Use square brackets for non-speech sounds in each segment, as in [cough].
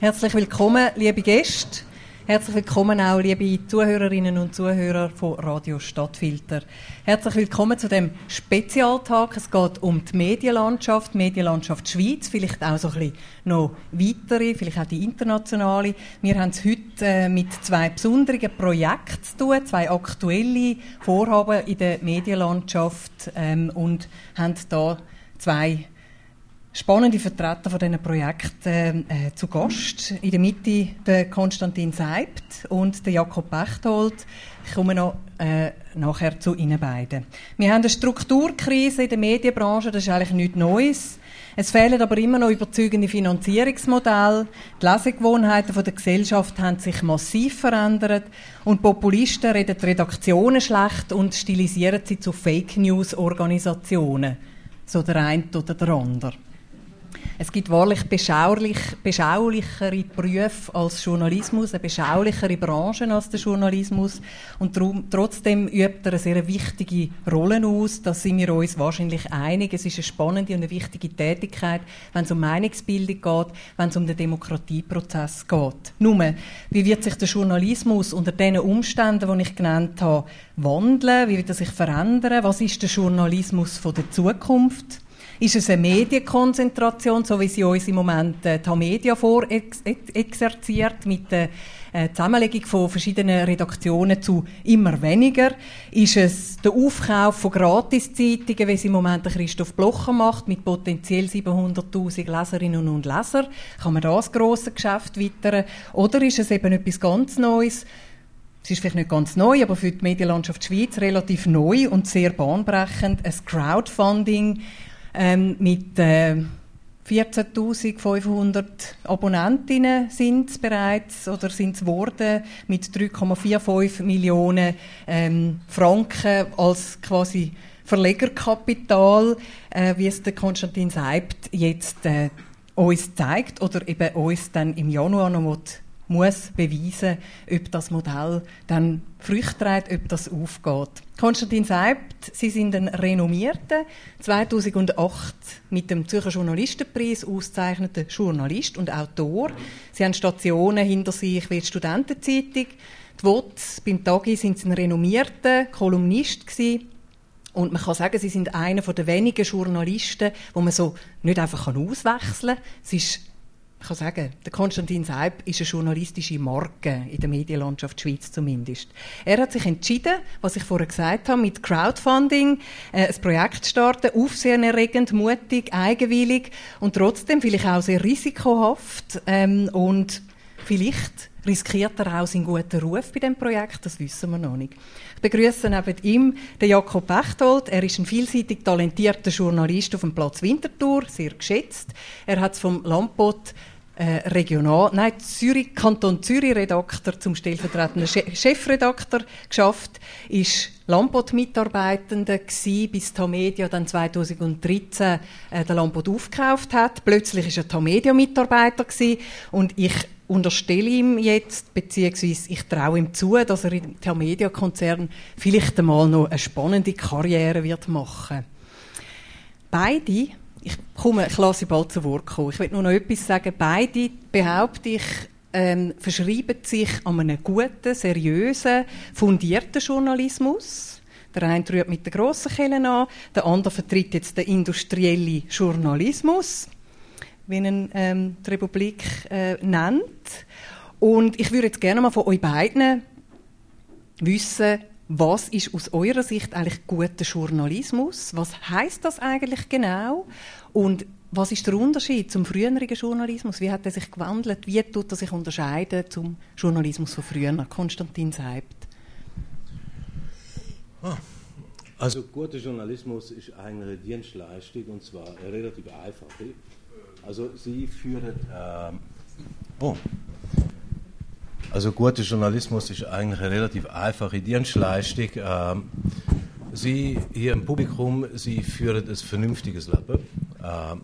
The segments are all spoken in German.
Herzlich willkommen, liebe Gäste. Herzlich willkommen auch, liebe Zuhörerinnen und Zuhörer von Radio Stadtfilter. Herzlich willkommen zu dem Spezialtag. Es geht um die Medienlandschaft, die Medienlandschaft Schweiz, vielleicht auch so ein bisschen noch weitere, vielleicht auch die internationale. Wir haben es heute äh, mit zwei besonderen Projekten zu tun, zwei aktuelle Vorhaben in der Medienlandschaft ähm, und haben da zwei spannende Vertreter von diesen Projekten äh, zu Gast. In der Mitte der Konstantin Seibt und der Jakob Bechtold. Ich komme noch äh, nachher zu Ihnen beiden. Wir haben eine Strukturkrise in der Medienbranche, das ist eigentlich nichts Neues. Es fehlen aber immer noch überzeugende Finanzierungsmodelle. Die Lesegewohnheiten der Gesellschaft haben sich massiv verändert und Populisten reden die Redaktionen schlecht und stilisieren sie zu Fake News Organisationen. So der eine oder der andere. Es gibt wahrlich beschaulich, beschaulichere Berufe als Journalismus, eine beschaulichere Branche als der Journalismus. Und darum, trotzdem übt er eine sehr wichtige Rolle aus. Da sind wir uns wahrscheinlich einig. Es ist eine spannende und eine wichtige Tätigkeit, wenn es um Meinungsbildung geht, wenn es um den Demokratieprozess geht. Nur, wie wird sich der Journalismus unter den Umständen, die ich genannt habe, wandeln? Wie wird er sich verändern? Was ist der Journalismus von der Zukunft? Ist es eine Medienkonzentration, so wie sie uns im Moment äh, die Media vorexerziert, mit der äh, Zusammenlegung von verschiedenen Redaktionen zu immer weniger? Ist es der Aufkauf von Gratiszeitungen, wie es im Moment Christoph Blocher macht, mit potenziell 700'000 Leserinnen und Lesern? Kann man das grosse Geschäft weitern? Oder ist es eben etwas ganz Neues? es ist vielleicht nicht ganz neu, aber für die Medienlandschaft Schweiz relativ neu und sehr bahnbrechend, ein Crowdfunding, ähm, mit äh, 14.500 Abonnentinnen sind es bereits oder sind es geworden mit 3,45 Millionen ähm, Franken als quasi Verlegerkapital, äh, wie es der Konstantin Seibt jetzt äh, uns zeigt oder eben uns dann im Januar noch muss beweisen, ob das Modell dann Früchte trägt, ob das aufgeht. Konstantin Seibt, Sie sind ein renommierter, 2008 mit dem Zürcher Journalistenpreis ausgezeichneter Journalist und Autor. Sie haben Stationen hinter sich wie die Studentenzeitung. Die WOTS, beim Tagi sind Sie ein renommierter Kolumnist gewesen. Und man kann sagen, sie sind einer der wenigen Journalisten, wo man so nicht einfach auswechseln kann. Es ist ich kann sagen, der Konstantin Seib ist eine journalistische Marke in der Medienlandschaft Schweiz zumindest. Er hat sich entschieden, was ich vorher gesagt habe, mit Crowdfunding äh, ein Projekt starten, aufsehenerregend, mutig, eigenwillig und trotzdem vielleicht auch sehr risikohaft ähm, und vielleicht riskiert er auch seinen guten Ruf bei dem Projekt, das wissen wir noch nicht. Ich begrüße neben ihm den Jakob Bechtold. Er ist ein vielseitig talentierter Journalist auf dem Platz Winterthur, sehr geschätzt. Er hat es vom Landbot äh, Regional, nein, Zürich, Kanton Zürich Redakteur zum stellvertretenden Chefredakteur geschafft, ist Lambot-Mitarbeitender bis Tamedia dann 2013 äh, der Lambot aufgekauft hat. Plötzlich ist er Tamedia-Mitarbeiter und ich unterstelle ihm jetzt, beziehungsweise ich traue ihm zu, dass er im Tamedia-Konzern vielleicht einmal noch eine spannende Karriere wird machen. Beide ich komme, ich lasse Sie bald zu Wort kommen. Ich will nur noch etwas sagen. Beide, behaupte ich, ähm, verschreiben sich an einen guten, seriösen, fundierten Journalismus. Der eine rührt mit der grossen Kelle an, der andere vertritt jetzt den industriellen Journalismus, wie ihn ähm, die Republik äh, nennt. Und ich würde jetzt gerne mal von euch beiden wissen, was ist aus eurer Sicht eigentlich guter Journalismus? Was heißt das eigentlich genau? Und was ist der Unterschied zum früheren Journalismus? Wie hat er sich gewandelt? Wie tut er sich unterscheiden zum Journalismus von früher? Konstantin Seibt. Ah. Also guter Journalismus ist eine Dienstleistung und zwar relativ einfache. Also sie führen ähm, oh, also guter Journalismus ist eigentlich eine relativ einfache Dienstleistung. Ähm, Sie hier im Publikum, Sie führen ein vernünftiges Leben. Ähm,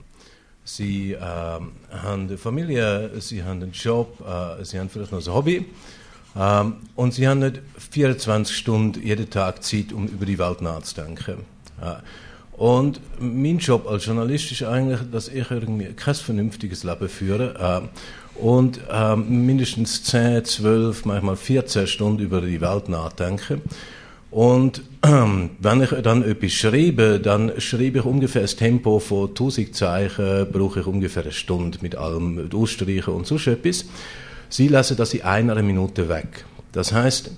Sie ähm, haben eine Familie, Sie haben einen Job, äh, Sie haben vielleicht noch ein Hobby. und Sie haben nicht 24 Stunden jeden Tag Zeit, um über die Welt nachzudenken. Und mein Job als Journalist ist eigentlich, dass ich irgendwie kein vernünftiges Leben führe äh, und äh, mindestens 10, 12, manchmal 14 Stunden über die Welt nachdenke. Und äh, [clears throat] wenn ich dann etwas schreibe, dann schreibe ich ungefähr das Tempo von 1000 Zeichen, brauche ich ungefähr eine Stunde mit allem Ausstreichen und so etwas. Sie lassen das in einer Minute weg. Das heißt,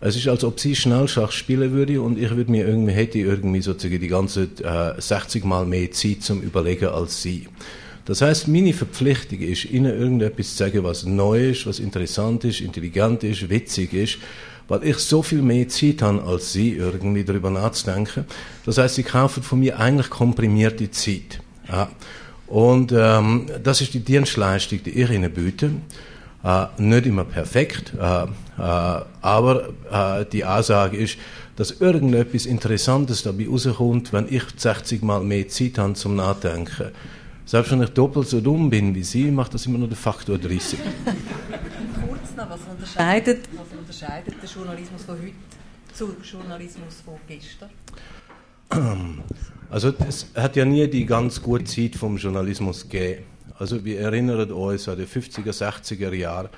es ist, als ob sie Schnellschach spielen würde und ich würde mir irgendwie, hätte irgendwie sozusagen die ganze äh, 60 Mal mehr Zeit zum Überlegen als sie. Das heißt, meine Verpflichtung ist, ihnen irgendetwas zu sagen, was neu ist, was interessant ist, intelligent ist, witzig ist, weil ich so viel mehr Zeit habe als sie, irgendwie darüber nachzudenken. Das heißt, sie kaufen von mir eigentlich komprimierte Zeit. Ja. Und ähm, das ist die Dienstleistung, die ich ihnen biete. Äh, nicht immer perfekt, äh, äh, aber die Aussage ist, dass irgendetwas Interessantes dabei rauskommt, wenn ich 60 Mal mehr Zeit habe zum Nachdenken. Selbst wenn ich doppelt so dumm bin wie Sie, macht das immer nur den Faktor 30. Kurz noch, was unterscheidet, was unterscheidet den Journalismus von heute zum Journalismus von gestern? Also es hat ja nie die ganz gute Zeit vom Journalismus gegeben. Also wir erinnern uns an die 50er, 60er Jahre,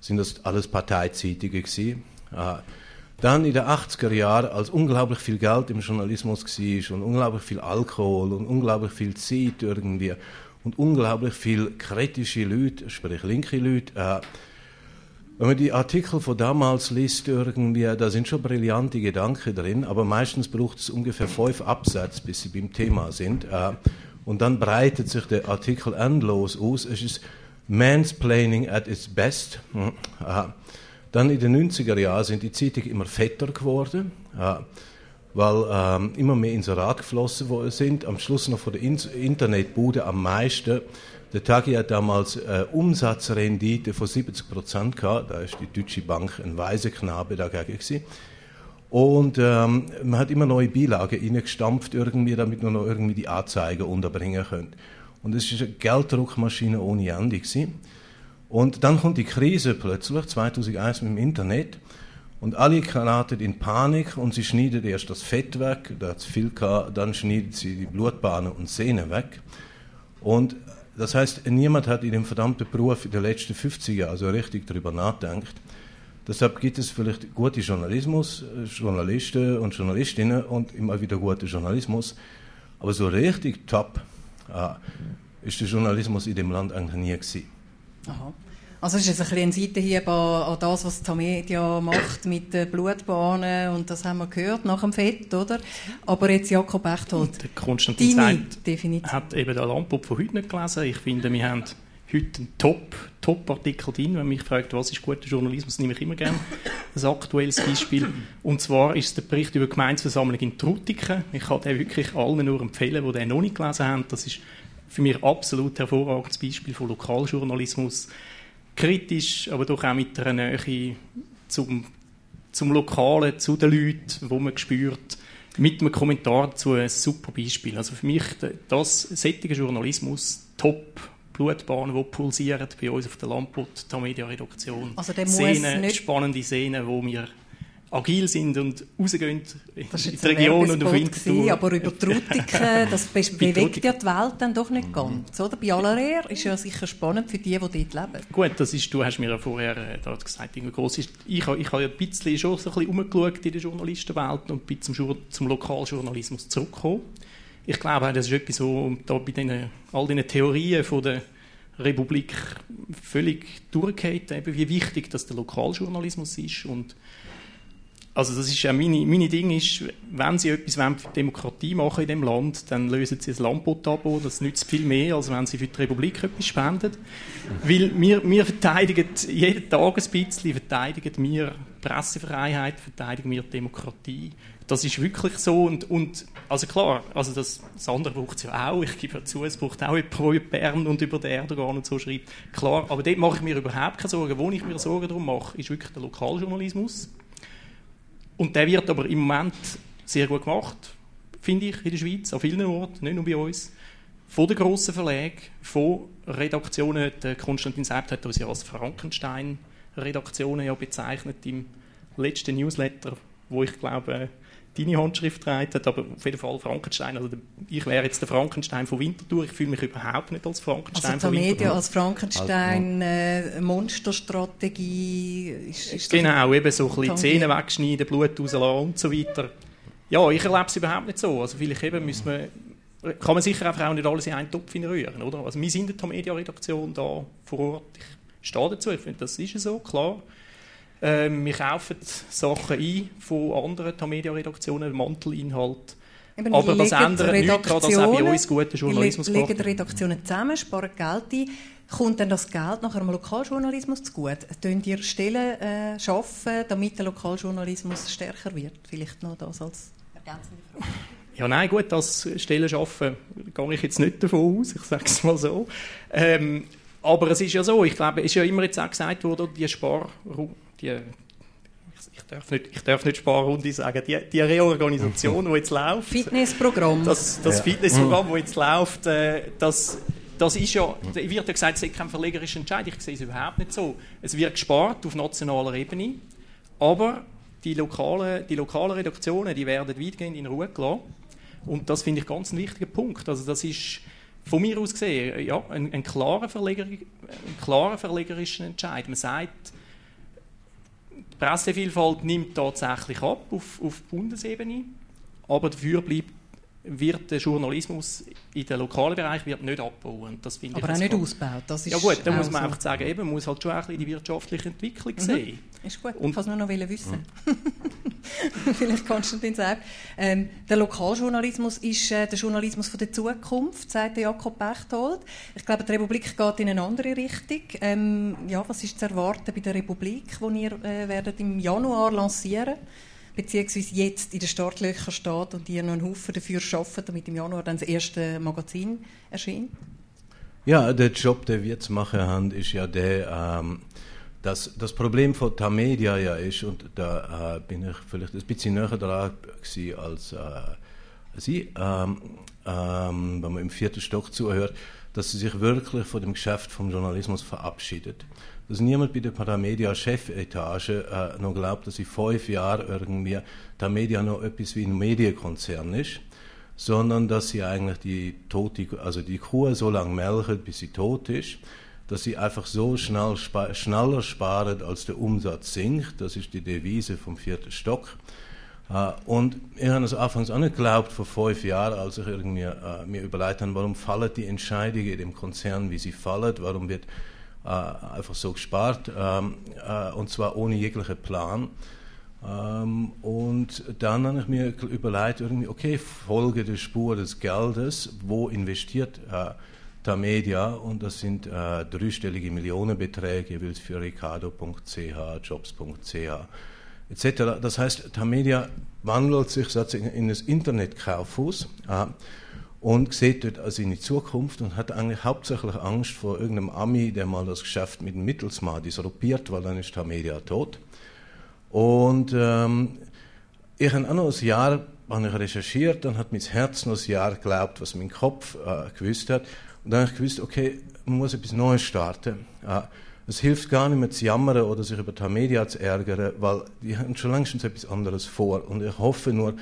sind das alles Parteizeitige gewesen. Äh, dann in den 80er Jahren, als unglaublich viel Geld im Journalismus war und unglaublich viel Alkohol und unglaublich viel Zeit irgendwie und unglaublich viel kritische Leute, sprich linke Leute, äh, wenn man die Artikel von damals liest, irgendwie, da sind schon brillante Gedanken drin, aber meistens braucht es ungefähr fünf Absätze, bis sie beim Thema sind. Und dann breitet sich der Artikel endlos aus. Es ist Mansplaining at its best. Hm, dann in den 90er Jahren sind die Zeitungen immer fetter geworden, weil ähm, immer mehr Inserat geflossen sind. Am Schluss noch von der Internetbude am meisten. Der Tagi hat damals äh, Umsatzrendite von 70 Prozent gehabt. Da ist die Deutsche Bank ein weiser Knabe dagegen gewesen. Und ähm, man hat immer neue Beilagen reingestampft, irgendwie, damit man noch irgendwie die Anzeigen unterbringen könnte. Und es ist eine Gelddruckmaschine ohne Ende. Gewesen. Und dann kommt die Krise plötzlich, 2001 mit dem Internet. Und alle geraten in Panik und sie schneiden erst das Fett weg, da es viel gehabt, dann schneiden sie die Blutbahnen und Sehnen weg. Und das heißt, niemand hat in dem verdammten Beruf in den letzten 50 Jahren so richtig darüber nachgedacht, Deshalb gibt es vielleicht gute Journalismus, äh, Journalisten und Journalistinnen und immer wieder guten Journalismus. Aber so richtig top äh, ist der Journalismus in dem Land eigentlich nie gewesen. Aha. Also ist es ein bisschen ein Seitenhieb an, an das, was die Media macht [coughs] mit den Blutbahnen und das haben wir gehört nach dem Fett, oder? Aber jetzt Jakob Bechtold, Der Konstantin Seid hat eben den Lampup von heute nicht gelesen. Ich finde, wir haben heute ein Top, Top-Artikel drin. Wenn mich fragt, was ist guter Journalismus, nehme ich immer gerne ein aktuelles Beispiel. Und zwar ist es der Bericht über Gemeinsversammlung in Trutiken. Ich kann den wirklich allen nur empfehlen, die den noch nicht gelesen haben. Das ist für mich absolut hervorragendes Beispiel von Lokaljournalismus. Kritisch, aber doch auch mit einer Nähe zum, zum Lokalen, zu den Leuten, wo man spürt, mit einem Kommentar dazu ein super Beispiel. Also für mich, das, sättiger Journalismus, top Blutbahnen, die pulsieren bei uns auf der Lamput, der Media-Redaktion. Also der Szenen, nicht... spannende Szenen, wo wir agil sind und rausgehen in die Region und auf Winterthur. aber über Trutiken, [laughs] das bewegt ja die Welt dann doch nicht ganz, oder? Bei aller Ehre ist ja sicher spannend für die, die dort leben. Gut, das ist, du hast mir ja vorher äh, da gesagt, groß ist. Ich, ich habe ja ein bisschen schon so ein bisschen umgeschaut in der Journalistenwelt und bin zum, zum Lokaljournalismus zurückgekommen ich glaube, das ist etwas, so da bei den, all diesen Theorien von der Republik völlig durchgeht, eben wie wichtig dass der Lokaljournalismus ist. Und also das ist ja meine, meine Ding ist, wenn sie etwas für die Demokratie machen in dem Land, dann lösen sie ein Landbot-Abo, das nützt viel mehr, als wenn sie für die Republik etwas spenden. Weil wir, wir verteidigen jeden Tag ein bisschen, verteidigen wir Pressefreiheit, verteidigen wir Demokratie, das ist wirklich so und, und also klar, also das, das andere braucht es ja auch, ich gebe zu, es braucht auch über Bern und über den Erdogan und so schreibt, klar, aber dort mache ich mir überhaupt keine Sorgen, wo ich mir Sorgen darum mache, ist wirklich der Lokaljournalismus. Und der wird aber im Moment sehr gut gemacht, finde ich, in der Schweiz, an vielen Orten, nicht nur bei uns, von den grossen Verlagen, von Redaktionen, der Konstantin Seib hat uns ja als Frankenstein-Redaktionen ja bezeichnet im letzten Newsletter, wo ich glaube, deine Handschrift getragen hat, aber auf jeden Fall Frankenstein. Also ich wäre jetzt der Frankenstein von Winterthur. Ich fühle mich überhaupt nicht als Frankenstein also von Winterthur. Media als Frankenstein äh, Monsterstrategie. Ist, ist genau, eben so ein bisschen Zähne wegschneiden, Blut rauslassen und so weiter. Ja, ich erlebe es überhaupt nicht so. Also vielleicht eben müssen wir kann man sicher einfach auch nicht alles in einen Topf rühren, oder? Also wir sind in der Media-Redaktion da vor Ort. Ich stehe dazu, ich finde, das ist so, klar. Ähm, wir kaufen Sachen ein von anderen Tamedia-Redaktionen, Mantelinhalt. Eben, aber das ändert nichts daran, dass auch bei uns guter Journalismus kommt. legen Redaktionen zusammen, sparen Geld ein. Kommt dann das Geld nachher dem Lokaljournalismus zugute? Tun ihr Stellen äh, schaffen, damit der Lokaljournalismus stärker wird? Vielleicht noch das als ergänzende Frage. Ja, nein, gut, das Stellen schaffen gehe ich jetzt nicht davon aus, ich sage es mal so. Ähm, aber es ist ja so, ich glaube, es ist ja immer jetzt auch gesagt worden, die Spar... Die, ich darf nicht, ich darf nicht Sparrunde sagen, die, die Reorganisation, die jetzt läuft... Fitnessprogramm. Das, das Fitnessprogramm, das jetzt läuft, äh, das, das ist ja, wird ja gesagt, es ist kein verlegerischer Entscheid. Ich sehe es überhaupt nicht so. Es wird gespart auf nationaler Ebene, aber die lokalen, die lokalen Redaktionen die werden weitgehend in Ruhe gelassen. Und das finde ich ganz ein wichtiger Punkt. Also das ist von mir aus gesehen ja, ein, ein, klarer, Verleger, ein klarer verlegerischer Entscheid. Man sagt, die Pressevielfalt nimmt tatsächlich ab auf, auf Bundesebene, aber dafür bleibt wird der Journalismus in den lokalen Bereich wird nicht abbauen. Das Aber auch nicht ausgebaut. Das ist ja gut, da muss man so. einfach sagen, eben, man muss halt schon ein bisschen die wirtschaftliche Entwicklung mhm. sehen. Ist gut, Und, ich kann es nur noch wissen. Mhm. [laughs] Vielleicht Konstantin sagt, ähm, der Lokaljournalismus ist äh, der Journalismus von der Zukunft, sagt Jakob Bechtold. Ich glaube, die Republik geht in eine andere Richtung. Ähm, ja, was ist zu erwarten bei der Republik, die ihr äh, werdet im Januar lancieren werdet? Beziehungsweise jetzt in den Startlöchern steht und die noch einen Haufen dafür arbeiten, damit im Januar dann das erste Magazin erscheint? Ja, der Job, den wir jetzt machen haben, ist ja der, ähm, dass das Problem von Tamedia ja ist, und da äh, bin ich vielleicht ein bisschen näher dran als äh, Sie, ähm, ähm, wenn man im vierten Stock zuhört, dass sie sich wirklich von dem Geschäft vom Journalismus verabschiedet dass niemand bei der Paramedia-Chefetage äh, noch glaubt, dass in fünf Jahren irgendwie der Media noch etwas wie ein Medienkonzern ist, sondern dass sie eigentlich die, tote, also die Kuh so lange melken, bis sie tot ist, dass sie einfach so schnell, spa schneller sparen, als der Umsatz sinkt. Das ist die Devise vom vierten Stock. Uh, und ich habe es anfangs auch nicht geglaubt, vor fünf Jahren, als ich irgendwie, uh, mir überlegt habe, warum fallen die Entscheidungen in dem Konzern, wie sie fallen, warum wird äh, einfach so gespart, ähm, äh, und zwar ohne jeglichen Plan. Ähm, und dann habe ich mir überlegt, irgendwie, okay, folge der Spur des Geldes, wo investiert äh, der Media? Und das sind äh, dreistellige Millionenbeträge, jeweils für ricardo.ch, jobs.ch etc. Das heißt, der Media wandelt sich in, in ein Internetkaufhaus. Und sieht dort also in die Zukunft und hat eigentlich hauptsächlich Angst vor irgendeinem Ami, der mal das Geschäft mit dem Mittelsmann disruptiert, weil dann ist der tot. Und ähm, ich ein Jahr habe ich recherchiert, dann hat mein Herz noch ein Jahr geglaubt, was mein Kopf äh, gewusst hat. Und dann habe ich gewusst, okay, man muss etwas Neues starten. Äh, es hilft gar nicht mehr zu jammern oder sich über die Media zu ärgern, weil die haben schon längst etwas anderes vor. Und ich hoffe nur,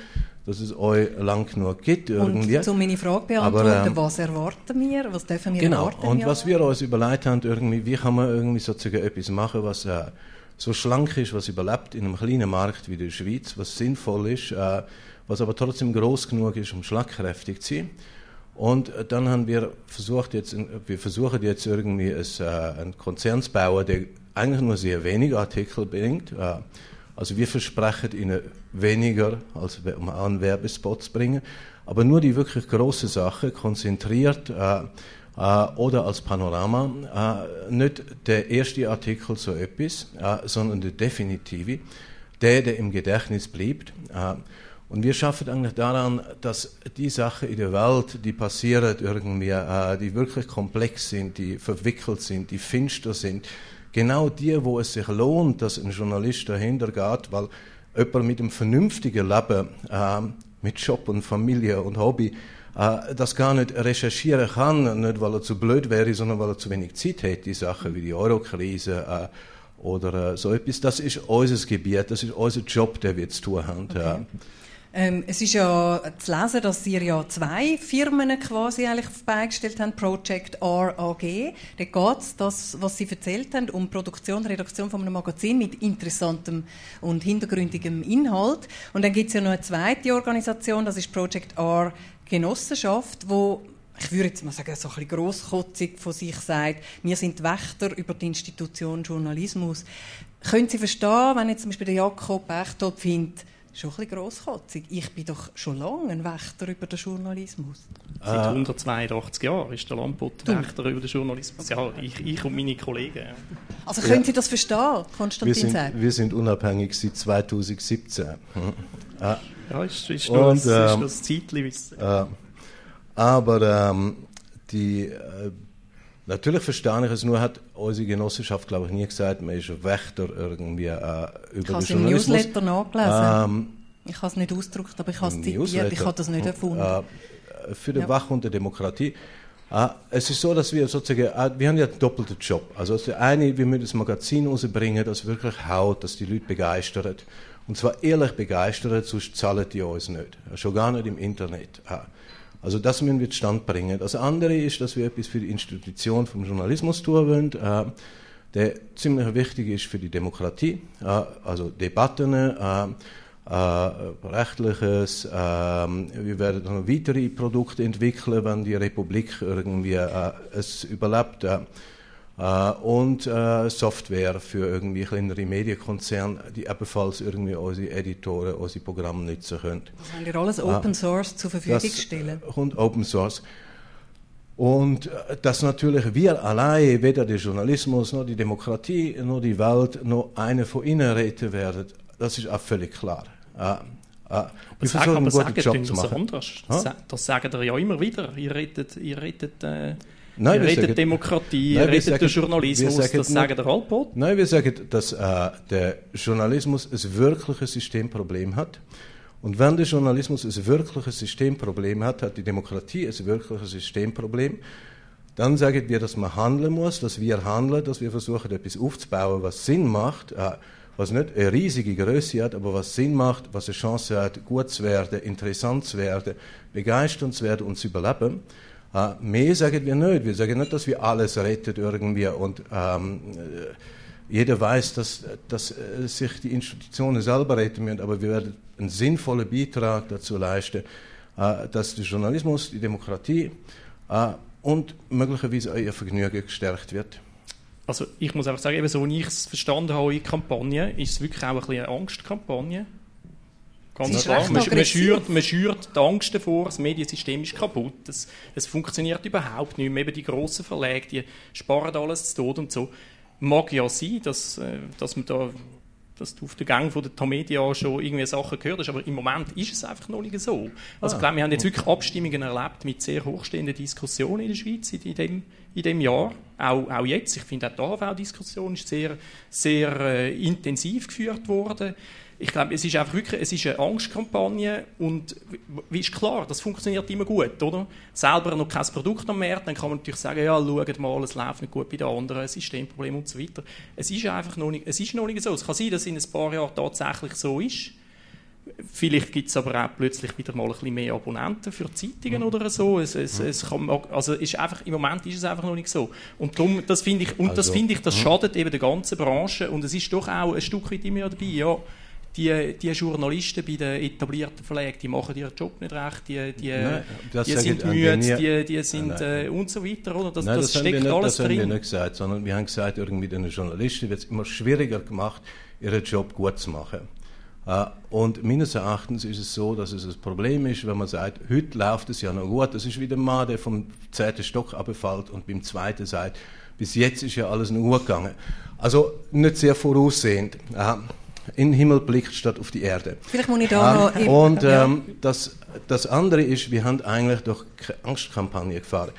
dass es euch lang genug gibt. Irgendwie. Und um meine Frage beantworten, Aber, ähm, was erwarten wir, was dürfen wir genau. erwarten? Und was wir uns überlegt haben, irgendwie, wie kann man irgendwie sozusagen etwas machen, was äh, so schlank ist, was überlebt in einem kleinen Markt wie der Schweiz, was sinnvoll ist, äh, was aber trotzdem groß genug ist, um schlagkräftig zu sein. Und äh, dann haben wir versucht jetzt, wir versuchen jetzt irgendwie es, äh, einen Konzern zu bauen, der eigentlich nur sehr wenige Artikel bringt. Äh, also wir versprechen ihnen weniger, als um einen Werbespot zu bringen, aber nur die wirklich große Sache, konzentriert äh, äh, oder als Panorama, äh, nicht der erste Artikel so etwas, äh, sondern der definitive, der, der im Gedächtnis bleibt. Äh, und wir schaffen eigentlich daran, dass die Sachen in der Welt, die passieren irgendwie, äh, die wirklich komplex sind, die verwickelt sind, die finster sind, genau die, wo es sich lohnt, dass ein Journalist dahinter geht, weil jemand mit einem vernünftigen Leben, äh, mit Job und Familie und Hobby, äh, das gar nicht recherchieren kann, nicht weil er zu blöd wäre, sondern weil er zu wenig Zeit hat, die Sachen wie die Eurokrise äh, oder äh, so etwas. Das ist unser Gebiet, das ist unser Job, den wir zu tun haben. Okay. Ähm, es ist ja zu lesen, dass ihr ja zwei Firmen quasi eigentlich beigestellt habt, Project R AG. Da geht es, das, was Sie erzählt haben, um Produktion, Redaktion von einem Magazin mit interessantem und hintergründigem Inhalt. Und dann gibt es ja noch eine zweite Organisation, das ist Project R Genossenschaft, wo ich würde jetzt mal sagen, so ein bisschen grosskotzig von sich sagt, wir sind Wächter über die Institution Journalismus. Können Sie verstehen, wenn jetzt zum Beispiel der Jakob Bechtold findet, schon ein bisschen grosskotzig. Ich bin doch schon lange ein Wächter über den Journalismus. Seit 182 ah. Jahren ist der Lampot Wächter über den Journalismus. Ja, ich, ich und meine Kollegen. Also können ja. Sie das verstehen, Konstantin wir sind, wir sind unabhängig seit 2017. ah. Ja, ist, ist, und, das, ähm, ist das Zeitchen. Äh, aber ähm, die... Äh, Natürlich verstehe ich es, nur hat unsere Genossenschaft, glaube ich, nie gesagt, man ist ein Wächter irgendwie äh, über ich den Journalismus. Ich habe im Newsletter nachgelesen. Ähm, ich habe es nicht ausgedrückt, aber ich habe es zitiert, ich habe das nicht erfunden. Äh, für den ja. Wachhund der Demokratie. Äh, es ist so, dass wir sozusagen, äh, wir haben ja einen doppelten Job. Also das eine, wir müssen das Magazin rausbringen, das wirklich haut, dass die Leute begeistert. Und zwar ehrlich begeistert, sonst zahlen die uns nicht. Schon gar nicht im Internet. Also das müssen wir Stand bringen. Das andere ist, dass wir etwas für die Institution vom Journalismus tun wollen, äh, der ziemlich wichtig ist für die Demokratie. Äh, also Debatten, äh, äh rechtliches. Äh, wir werden noch weitere Produkte entwickeln, wenn die Republik irgendwie äh, es überlebt. Äh, und äh, Software für irgendwie kleinere Medienkonzerne, die ebenfalls irgendwie unsere Editoren, unsere Programme nutzen können. Das haben wir alles äh, Open Source zur Verfügung stellen. Und Open Source. Und dass natürlich wir allein, weder der Journalismus, noch die Demokratie, noch die Welt, noch eine von ihnen retten werden, das ist auch völlig klar. Äh, äh, wir versuchen einen guten Job zu machen. Das, das sagen wir ja immer wieder. Ihr rettet, ihr rettet äh, Nein, wir redet sagen, Demokratie, nein, redet den Journalismus, sagen, das sagen der Halbpot? Nein, wir sagen, dass äh, der Journalismus ein wirkliches Systemproblem hat. Und wenn der Journalismus ein wirkliches Systemproblem hat, hat die Demokratie ein wirkliches Systemproblem. Dann sagen wir, dass man handeln muss, dass wir handeln, dass wir versuchen, etwas aufzubauen, was Sinn macht, äh, was nicht eine riesige Größe hat, aber was Sinn macht, was eine Chance hat, gut zu werden, interessant zu werden, begeistert zu werden und zu überleben. Äh, mehr sagen wir nicht. Wir sagen nicht, dass wir alles retten irgendwie und ähm, äh, jeder weiß, dass, dass äh, sich die Institutionen selber retten müssen, aber wir werden einen sinnvollen Beitrag dazu leisten, äh, dass der Journalismus, die Demokratie äh, und möglicherweise auch ihr Vergnügen gestärkt wird. Also ich muss einfach sagen, eben so wie ich es verstanden habe in Kampagne, ist es wirklich auch ein bisschen eine Angstkampagne. Ganz klar. Man, man, schürt, man schürt die Angst davor, das Mediensystem ist kaputt, es, es funktioniert überhaupt nicht mehr. Eben die grossen Verlage, die sparen alles zu Tod und so. Mag ja sein, dass, äh, dass man da dass du auf der Gang von der Tamedia schon irgendwie Sachen gehört hast, aber im Moment ist es einfach noch nicht so. Also ah, ich glaube, wir haben jetzt wirklich Abstimmungen erlebt mit sehr hochstehenden Diskussionen in der Schweiz in dem, in dem Jahr. Auch, auch jetzt, ich finde auch die AV-Diskussion ist sehr, sehr äh, intensiv geführt worden ich glaube, es ist einfach wirklich es ist eine Angstkampagne und wie ist klar, das funktioniert immer gut, oder? Selber noch kein Produkt am Markt, dann kann man natürlich sagen, ja, schaut mal, es läuft nicht gut bei den anderen, Systemproblem und so weiter. Es ist einfach noch nicht, es ist noch nicht so. Es kann sein, dass es in ein paar Jahren tatsächlich so ist. Vielleicht gibt es aber auch plötzlich wieder mal ein bisschen mehr Abonnenten für Zeitungen mhm. oder so. Es, es, mhm. es kann, also ist einfach, Im Moment ist es einfach noch nicht so. Und darum, das finde ich, und also, das finde ich, das mhm. schadet eben der ganzen Branche und es ist doch auch ein Stück weit immer dabei, ja, die, die Journalisten bei den etablierten Verlagen, die machen ihren Job nicht recht, die, die, nein, die sind müde, die, die sind äh, und so weiter. Oder? Das, nein, das, das steckt nicht, alles das drin. Das haben wir nicht gesagt, sondern wir haben gesagt, irgendwie den Journalisten wird es immer schwieriger gemacht, ihren Job gut zu machen. Uh, und meines Erachtens ist es so, dass es ein Problem ist, wenn man sagt, heute läuft es ja noch gut. Das ist wie der Mann, der vom zweiten Stock abfällt und beim zweiten sagt, bis jetzt ist ja alles noch gut gegangen. Also nicht sehr voraussehend. Uh, in den Himmel blickt statt auf die Erde. Vielleicht muss ich da ähm, noch... Und ähm, das, das andere ist, wir haben eigentlich durch Angstkampagne gefahren.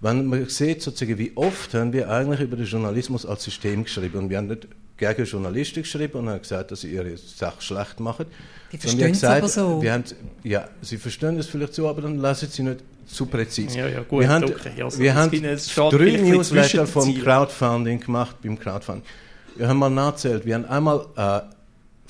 Wenn man sieht, sozusagen, wie oft haben wir eigentlich über den Journalismus als System geschrieben und wir haben nicht gegen Journalisten geschrieben und haben gesagt, dass sie ihre Sache schlecht machen. Die verstehen es aber so. Wir haben, ja, sie verstehen es vielleicht so, aber dann lassen sie nicht zu präzise. Ja, ja, gut, wir haben, okay. also, wir haben drei Newsletter vom Crowdfunding gemacht, beim Crowdfunding. Wir haben mal nachzählt, wir haben einmal äh,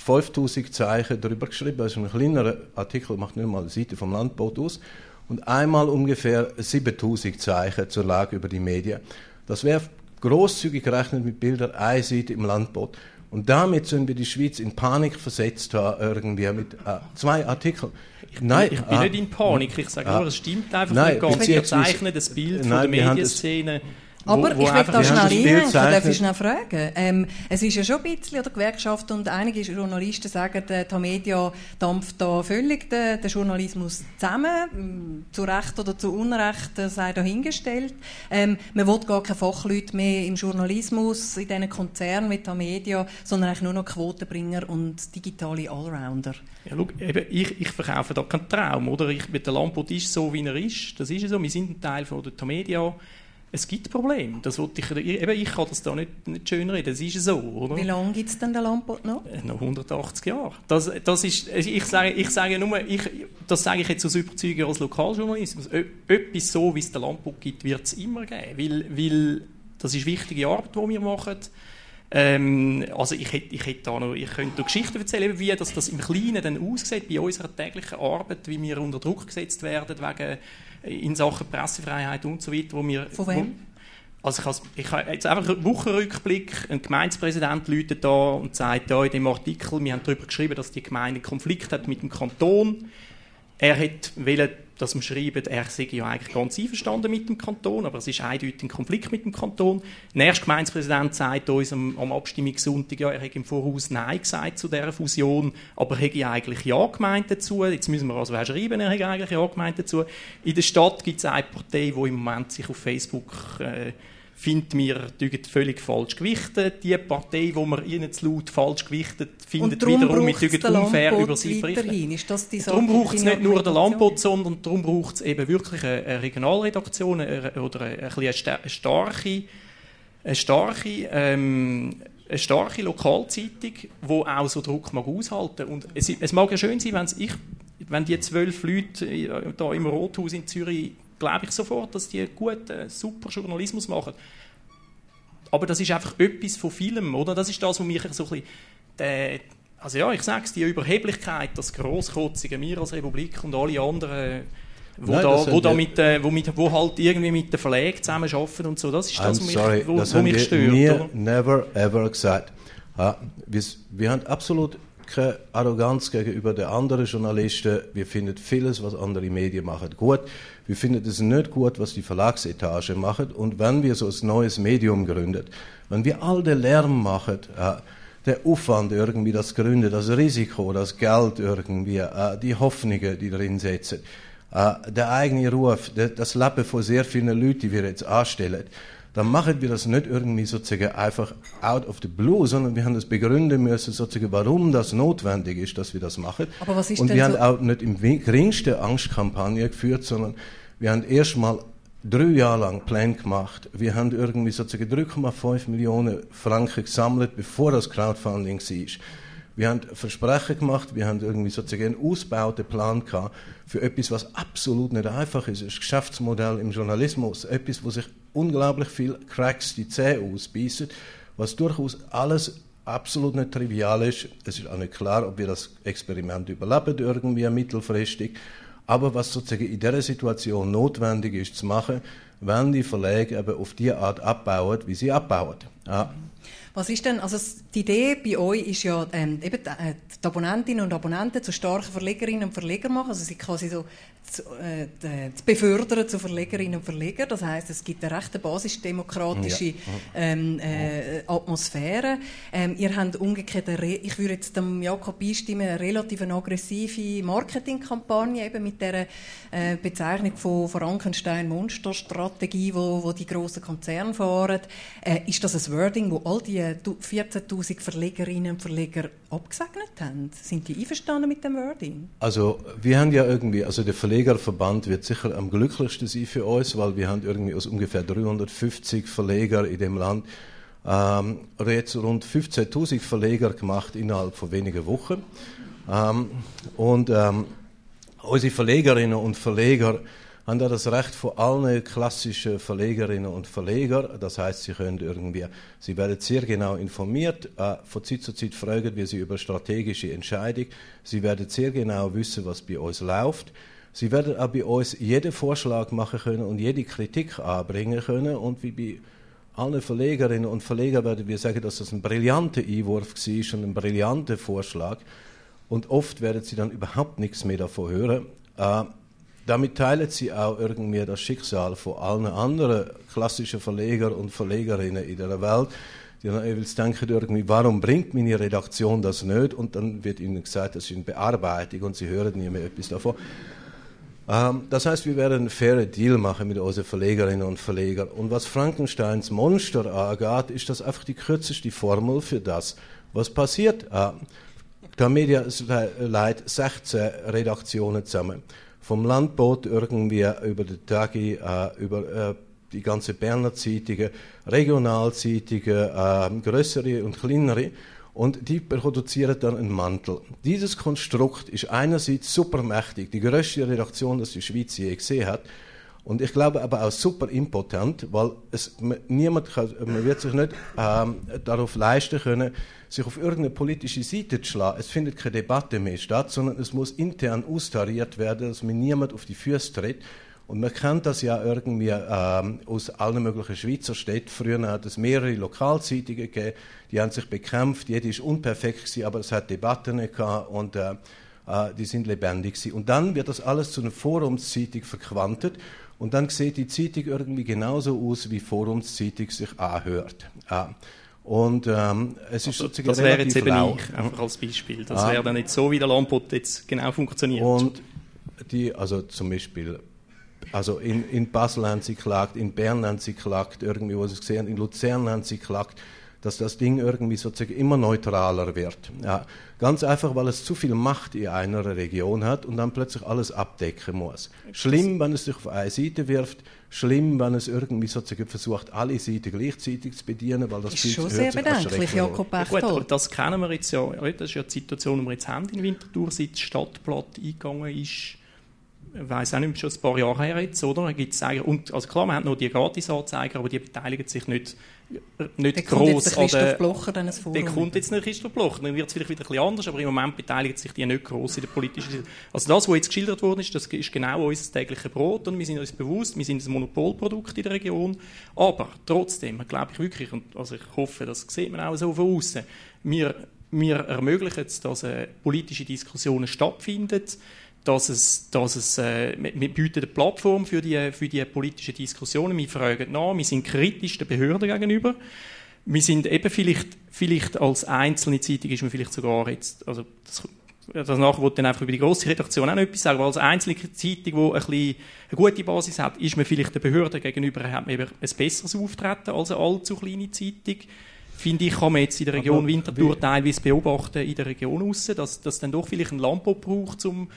5000 Zeichen darüber geschrieben. Also ein kleinerer Artikel macht nicht mal eine Seite vom Landboot aus. Und einmal ungefähr 7000 Zeichen zur Lage über die Medien. Das wäre großzügig gerechnet mit Bildern eine Seite im Landboot. Und damit sind wir die Schweiz in Panik versetzt haben, irgendwie mit äh, zwei Artikeln. Ich, nein, ich bin äh, nicht in Panik. Ich sage äh, nur, es stimmt einfach nein, nicht ganz. Wir zeichnen das Bild nein, von der Medienszene aber wo, wo ich will da schnell reinhängen, darf ich schnell fragen. Ähm, es ist ja schon ein bisschen, oder Gewerkschaften und einige Journalisten sagen, der Tamedia dampft da völlig den, den Journalismus zusammen, zu Recht oder zu Unrecht, sei dahingestellt. Ähm, man will gar keine Fachleute mehr im Journalismus, in diesen Konzernen wie Tamedia, sondern eigentlich nur noch Quotenbringer und digitale Allrounder. Ja, schau, eben, ich, ich verkaufe da keinen Traum, oder? Ich, der Lampot ist so, wie er ist, das ist ja so, wir sind ein Teil von der Tamedia, es gibt Probleme. Das ich, eben, ich kann das da nicht, nicht schön reden, das ist so. Oder? Wie lange gibt es denn den Lampot noch? Äh, noch 180 Jahre. Das, das ist, ich, sage, ich sage nur, ich, das sage ich jetzt aus Überzeugung als Lokaljournalismus, etwas so, wie es den Lampot gibt, wird es immer geben, weil, weil das ist wichtige Arbeit, die wir machen. Ähm, also ich, hätte, ich, hätte da noch, ich könnte noch Geschichten erzählen, wie das, das im Kleinen dann aussieht, bei unserer täglichen Arbeit, wie wir unter Druck gesetzt werden wegen in Sachen Pressefreiheit und so weiter, wo wir... Von wem? Wo, also ich, ich habe jetzt einfach einen Wochenrückblick. Ein Gemeindepräsident läutet da und sagt da in dem Artikel, wir haben darüber geschrieben, dass die Gemeinde einen Konflikt hat mit dem Kanton. Er hätte dass wir schreiben, er sei ja eigentlich ganz einverstanden mit dem Kanton, aber es ist eindeutig ein Konflikt mit dem Kanton. Der erste Gemeindepräsident sagt uns am, am Abstimmungssonntag, ja, er hätte im Voraus Nein gesagt zu dieser Fusion, aber er hätte eigentlich Ja gemeint dazu. Jetzt müssen wir also auch schreiben, er hätte eigentlich Ja gemeint dazu. In der Stadt gibt es eine Partei, die im Moment sich auf Facebook äh, findet mir völlig falsch gewichtet. Die Partei, die man ihnen zu laut falsch gewichtet, findet wiederum mit unfair über sie berichten. Darum braucht es nicht nur den Lampot, sondern darum braucht es eben wirklich eine, Regionalredaktion eine, oder eine, eine, eine starke, eine starke ähm, eine starke Lokalzeitung, die auch so Druck mag aushalten Und es, es mag ja schön sein, ich, wenn die zwölf Leute da im Rothaus in Zürich glaube ich sofort, dass die guten, super Journalismus machen. Aber das ist einfach etwas von vielem, oder? Das ist das, was mich so ein bisschen... Der, also ja, ich sage es, die Überheblichkeit, das Grosskotzige, wir als Republik und alle anderen, wo, Nein, da, wo, da mit, äh, wo, mit, wo halt irgendwie mit den Verlagen zusammen arbeiten und so, das ist das, was mich, sorry, wo, das wo mich stört. Wir oder? never ever gesagt. Ja, wir, wir haben absolut keine Arroganz gegenüber den anderen Journalisten. Wir finden vieles, was andere Medien machen, gut. Wir finden es nicht gut, was die Verlagsetage macht. Und wenn wir so ein neues Medium gründet, wenn wir all den Lärm machen, äh, der Aufwand irgendwie, das Gründen, das Risiko, das Geld irgendwie, äh, die Hoffnungen, die drin setzen, äh, der eigene Ruf, der, das Leben von sehr vielen Leuten, die wir jetzt anstellen, dann machen wir das nicht irgendwie sozusagen einfach out of the blue, sondern wir haben das begründen müssen, sozusagen, warum das notwendig ist, dass wir das machen. Aber was ist Und denn wir so haben auch nicht im geringsten Angstkampagne geführt, sondern wir haben erstmal drei Jahre lang Pläne gemacht. Wir haben irgendwie sozusagen 3,5 Millionen Franken gesammelt, bevor das Crowdfunding war. Wir haben Versprechen gemacht, wir haben irgendwie sozusagen einen ausgebauten Plan gehabt für etwas, was absolut nicht einfach ist. Ein Geschäftsmodell im Journalismus, etwas, wo sich unglaublich viel Cracks die Zähne ausbeißen, was durchaus alles absolut nicht trivial ist. Es ist auch nicht klar, ob wir das Experiment überleben irgendwie mittelfristig. Aber was sozusagen in dieser Situation notwendig ist zu machen, wenn die Verlage eben auf die Art abbauen, wie sie abbauen. Ja. Was ist denn, also die Idee bei euch ist ja ähm, eben äh, die Abonnentinnen und Abonnenten zu starken Verlegerinnen und Verleger machen, also sie quasi so zu, äh, zu befördern zu Verlegerinnen und Verleger. Das heißt, es gibt eine recht basisdemokratische ja. ähm, äh, Atmosphäre. Ähm, ihr habt umgekehrt, eine, ich würde jetzt dem Jakob beistimmen, eine relativ aggressive Marketingkampagne eben mit der äh, Bezeichnung von Frankenstein-Monster-Strategie, wo, wo die großen Konzerne fahren. Äh, ist das ein Wording, wo all die 14.000 Verlegerinnen und Verleger abgesegnet haben? Sind die einverstanden mit dem Wording? Also wir haben ja irgendwie, also der Verlegerverband wird sicher am glücklichsten sein für uns, weil wir haben irgendwie aus ungefähr 350 Verleger in dem Land ähm, jetzt rund 15.000 Verleger gemacht innerhalb von wenigen Wochen. Ähm, und ähm, unsere Verlegerinnen und Verleger haben da das Recht von allen klassischen Verlegerinnen und Verleger. Das heißt, sie können irgendwie, sie werden sehr genau informiert, äh, von Zeit zu Zeit fragen wir sie über strategische Entscheidungen. Sie werden sehr genau wissen, was bei uns läuft. Sie werden auch bei uns jeden Vorschlag machen können und jede Kritik anbringen können und wie bei allen Verlegerinnen und Verleger werden wir sagen, dass das ein brillanter Einwurf war und ein brillanter Vorschlag. Und oft werden sie dann überhaupt nichts mehr davon hören. Äh, damit teilen sie auch irgendwie das Schicksal von allen anderen klassischen Verleger und Verlegerinnen in der Welt, die dann jeweils denken irgendwie, warum bringt meine Redaktion das nicht? Und dann wird ihnen gesagt, das ist in Bearbeitung und sie hören nie mehr etwas davon. Ähm, das heißt, wir werden einen fairen Deal machen mit unseren Verlegerinnen und Verlegern. Und was Frankensteins Monster angeht, ist das einfach die kürzeste Formel für das, was passiert. Äh, Media leitet 16 Redaktionen zusammen. Vom Landboot irgendwie über den Tagi, äh, über äh, die ganze Berner Zeitungen, Regionalzeitungen, äh, größere und kleinere und die produzieren dann einen Mantel. Dieses Konstrukt ist einerseits supermächtig, die größte Redaktion, das die Schweiz je gesehen hat, und ich glaube aber auch super impotent, weil es, niemand kann, man wird sich nicht ähm, darauf leisten können, sich auf irgendeine politische Seite zu schlagen. Es findet keine Debatte mehr statt, sondern es muss intern austariert werden, dass man niemand auf die Füße tritt. Und man kennt das ja irgendwie ähm, aus allen möglichen Schweizer Städten. Früher hat es mehrere Lokalzeitungen gegeben, die haben sich bekämpft. Jede ist unperfekt gewesen, aber es hat Debatten gehabt und äh, äh, die sind lebendig gewesen. Und dann wird das alles zu einer Forumszeitung verquantet und dann sieht die Zeitung irgendwie genauso aus, wie Forumszeitung sich anhört. Äh, und ähm, es ist also, sozusagen Das wäre jetzt eben lau. ich, einfach als Beispiel. Das ah. wäre dann nicht so, wie der Lampot jetzt genau funktioniert. Und die, also zum Beispiel also in, in Basel haben sie geklagt, in Bern haben sie geklagt, irgendwie, wo sie es gesehen in Luzern haben sie geklagt, dass das Ding irgendwie sozusagen immer neutraler wird. Ja, ganz einfach, weil es zu viel Macht in einer Region hat und dann plötzlich alles abdecken muss. Schlimm, wenn es sich auf eine Seite wirft, schlimm, wenn es irgendwie sozusagen versucht, alle Seiten gleichzeitig zu bedienen, weil das ist schon sehr bedenklich, Jakob Gut, aber das kennen wir jetzt ja. Das ist ja die Situation, die wir jetzt haben in Winterthur, seit das Stadtblatt eingegangen ist ich weiß auch nicht, schon ein paar Jahre her jetzt, oder? Gibt's und, also klar, man hat noch die Gratisanzeiger, aber die beteiligen sich nicht, nicht der gross kommt jetzt der Blocher dann Forum. Der kommt jetzt nicht Christoph Blocher, dann wird es vielleicht wieder ein bisschen anders, aber im Moment beteiligen sich die nicht gross in der politischen Also das, was jetzt geschildert worden ist, das ist genau unser tägliches Brot und wir sind uns bewusst, wir sind ein Monopolprodukt in der Region, aber trotzdem, glaube ich wirklich, und also ich hoffe, das sieht man auch so von außen, wir, wir ermöglichen es, dass äh, politische Diskussionen stattfinden, dass es, dass es äh, wir bieten eine Plattform für die, für die politischen Diskussionen. Wir fragen nach, wir sind kritisch der Behörden gegenüber. Wir sind eben vielleicht, vielleicht als einzelne Zeitung ist man vielleicht sogar jetzt, also das, danach wollte dann einfach über die grosse Redaktion auch noch etwas sagen, aber als einzelne Zeitung, die ein bisschen eine gute Basis hat, ist man vielleicht der Behörde gegenüber, hat man eben ein besseres Auftreten als eine allzu kleine Zeitung. Finde ich, kann man jetzt in der Region Winterthur teilweise beobachten, in der Region raus, dass, dass dann doch vielleicht ein Lampo braucht, um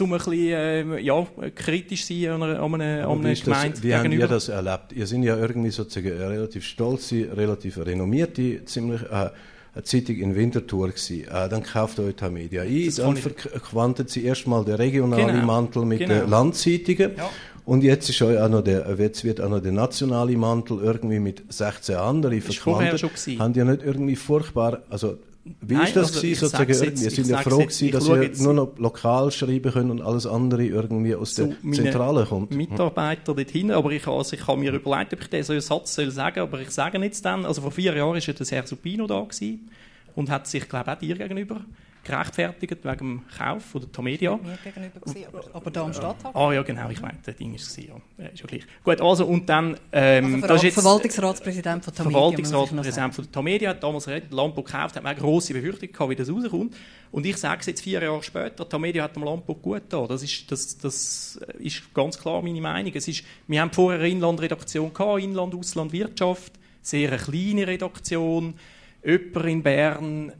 um ein bisschen äh, ja, kritisch sein an einer, an einer, an einer Gemeinde Wie habt ihr das erlebt? Ihr seid ja irgendwie sozusagen eine relativ stolze, relativ renommierte, ziemlich äh, eine Zeitung in Winterthur gewesen. Äh, dann kauft euch die Media ein, das dann verquantet sie erstmal den regionalen genau. Mantel mit genau. den Landzeitungen. Ja. Und jetzt, ist auch noch der, jetzt wird auch noch der nationale Mantel irgendwie mit 16 anderen verquantet. Haben die nicht irgendwie furchtbar, also wie Nein, ist das also, gewesen, sozusagen? Jetzt, wir sind ja froh gewesen, dass wir nur noch lokal schreiben können und alles andere irgendwie aus der Zentrale kommt. Mitarbeiter dort hinten, aber ich, also ich habe mir überlegt, ob ich diesen Satz soll sagen aber ich sage jetzt dann, also vor vier Jahren war ja der Sergio Pino da gewesen und hat sich, glaube ich, auch dir gegenüber gerechtfertigt wegen dem Kauf von der Tomedia. Mir gegenüber gewesen, aber, aber da am Stadthafen. Ah ja, genau, ich meine, das Ding war es, ja. Ist ja gleich. Gut, also und dann... Ähm, also das ist jetzt, Verwaltungsratspräsident von Tomedia. Verwaltungsratspräsident von Tomedia hat damals Lampo gekauft, hat man eine grosse Befürchtung gehabt, wie das rauskommt. Und ich sage es jetzt vier Jahre später, Tomedia hat dem Lampo gut da. Das ist, das, das ist ganz klar meine Meinung. Es ist, wir haben vorher eine Inlandredaktion gehabt, Inland, Ausland, Wirtschaft, sehr eine kleine Redaktion, jemand in Bern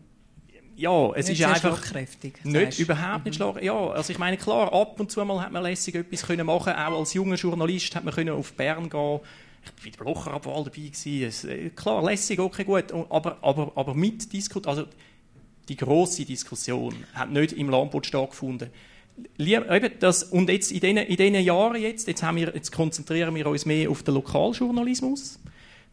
ja, es nicht ist einfach nicht überhaupt nicht mhm. schlag. Ja, also ich meine klar, ab und zu mal hat man lässig etwas können machen. Auch als junger Journalist hat man können auf Bern gehen. Ich der Blocherabwahl dabei gewesen. Äh, klar, lässig, okay, gut. Aber, aber, aber mit Diskussion, also die große Diskussion hat nicht im Landbot stattgefunden. eben das, und jetzt in diesen, in Jahren jetzt, jetzt, haben wir, jetzt konzentrieren wir uns mehr auf den Lokaljournalismus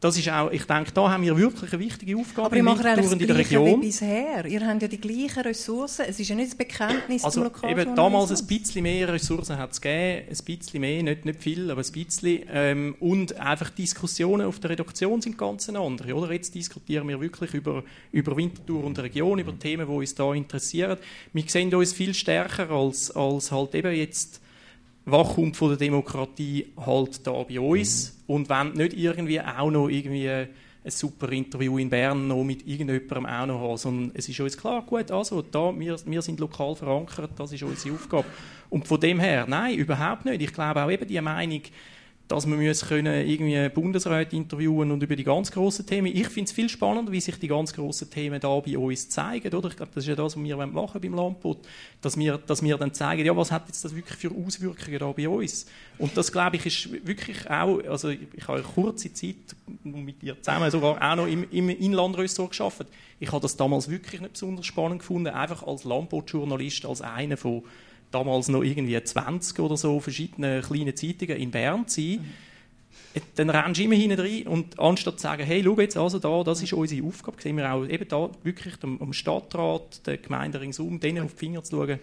das ist auch, ich denke, da haben wir wirklich eine wichtige Aufgabe Aber eigentlich das in der Region. wie bisher. Ihr habt ja die gleichen Ressourcen. Es ist ja nicht das Bekenntnis also, zum eben damals ein bisschen mehr Ressourcen hat es gegeben, ein bisschen mehr, nicht, nicht viel, aber ein bisschen. Ähm, und einfach Diskussionen auf der Redaktion sind ganz andere. Oder? Jetzt diskutieren wir wirklich über, über Winterthur und Region, über Themen, die uns da interessieren. Wir sehen uns viel stärker als, als halt eben jetzt Wachhund von der Demokratie halt da bei uns mhm. und wenn nicht irgendwie auch noch irgendwie ein super Interview in Bern noch mit irgendjemandem auch noch haben, sondern es ist uns klar, gut, also da, wir, wir sind lokal verankert, das ist unsere Aufgabe. Und von dem her, nein, überhaupt nicht. Ich glaube auch eben die Meinung, dass wir müssen können irgendwie Bundesräte interviewen und über die ganz grossen Themen. Ich finde es viel spannender, wie sich die ganz grossen Themen da bei uns zeigen. Oder? Ich glaube, das ist ja das, was wir machen beim Landbot, dass wir, dass wir dann zeigen, ja, was hat jetzt das wirklich für Auswirkungen da bei uns. Und das, glaube ich, ist wirklich auch, also ich habe eine kurze Zeit mit dir zusammen sogar auch noch im, im Inlandressort geschafft. Ich habe das damals wirklich nicht besonders spannend gefunden, einfach als Landbotjournalist, als einer von damals noch irgendwie 20 oder so verschiedene kleine Zeitungen in Bern zu sein, mhm. dann rennst du immer hinten rein und anstatt zu sagen, hey, schau jetzt also da, das ist unsere Aufgabe, sehen wir auch eben da wirklich am Stadtrat, der Gemeinde ringsum, denen auf die Finger zu schauen,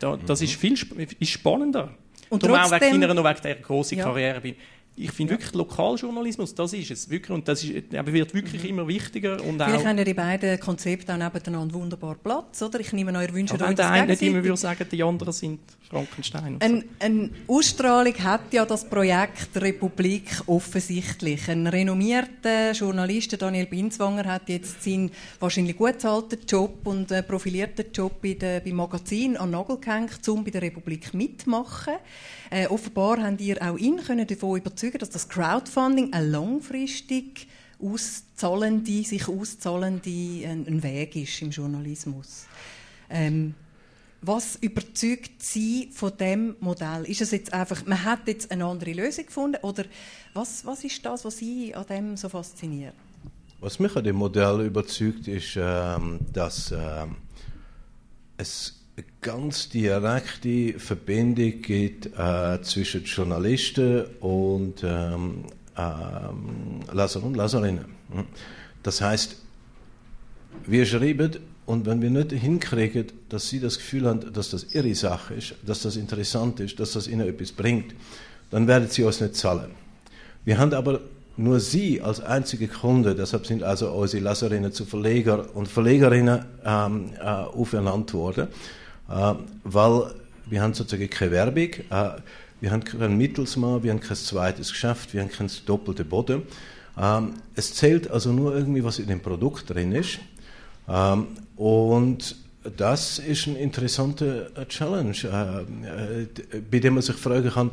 da, das mhm. ist viel ist spannender. Und Darum trotzdem, auch wegen deiner noch wegen dieser grossen ja. Karriere bin ich finde ja. wirklich Lokaljournalismus, das ist es. Wirklich, und das ist, wird wirklich mhm. immer wichtiger. Und Vielleicht haben ja die beiden Konzepte auch nebeneinander wunderbar Platz, oder? Ich nehme an, ihr wünscht euch der eine nicht immer würde sagen, die anderen sind Frankenstein. Ein, eine Ausstrahlung hat ja das Projekt Republik offensichtlich. Ein renommierter Journalist, Daniel Binswanger, hat jetzt seinen wahrscheinlich gut bezahlten Job und äh, profilierten Job bei der, beim Magazin an Nagel gehängt, um bei der Republik mitzumachen. Äh, offenbar haben ihr auch ihn können davon überzeugen, dass das Crowdfunding ein langfristig auszahlende, sich auszahlende ein, ein Weg ist im Journalismus. Ähm, was überzeugt Sie von dem Modell? Ist es jetzt einfach, man hat jetzt eine andere Lösung gefunden oder was, was ist das, was Sie an dem so fasziniert? Was mich an dem Modell überzeugt, ist, ähm, dass ähm, es ganz direkte Verbindung gibt äh, zwischen Journalisten und ähm, ähm, Laser und Laserinnen. Hm? Das heißt, wir schreiben und wenn wir nicht hinkriegen, dass sie das Gefühl haben, dass das ihre Sache ist, dass das interessant ist, dass das ihnen etwas bringt, dann werden sie uns nicht zahlen. Wir haben aber nur sie als einzige Kunde, deshalb sind also unsere Laserinnen zu Verleger und Verlegerinnen ähm, äh, aufeinander worden. Äh, weil wir haben sozusagen keine Werbung, äh, wir haben keinen Mittelsmann, wir haben kein zweites Geschäft, wir haben keinen doppelten Boden. Ähm, es zählt also nur irgendwie, was in dem Produkt drin ist. Ähm, und das ist eine interessante äh, Challenge, bei dem man sich fragen kann,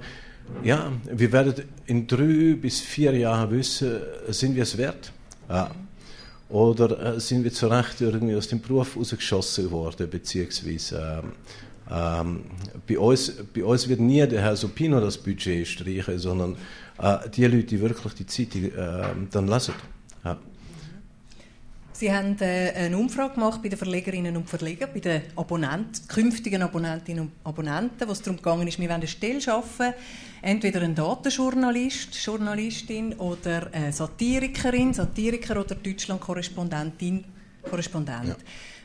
ja, wir werden in drei bis vier Jahren wissen, sind wir es wert? Oder äh, sind wir zu Recht irgendwie aus dem Beruf rausgeschossen worden, beziehungsweise ähm, ähm, bei, uns, bei uns wird nie der Herr Supino das Budget streichen, sondern äh, die Leute, die wirklich die Zeitung äh, dann lesen. Ja. Sie haben äh, eine Umfrage gemacht bei den Verlegerinnen und Verlegern, bei den Abonnenten, künftigen Abonnentinnen und Abonnenten, wo es darum gegangen ist, wir wollen eine Stelle schaffen, entweder ein Datenjournalist, Journalistin oder eine Satirikerin, Satiriker oder Deutschland-Korrespondentin, Korrespondent. Ja.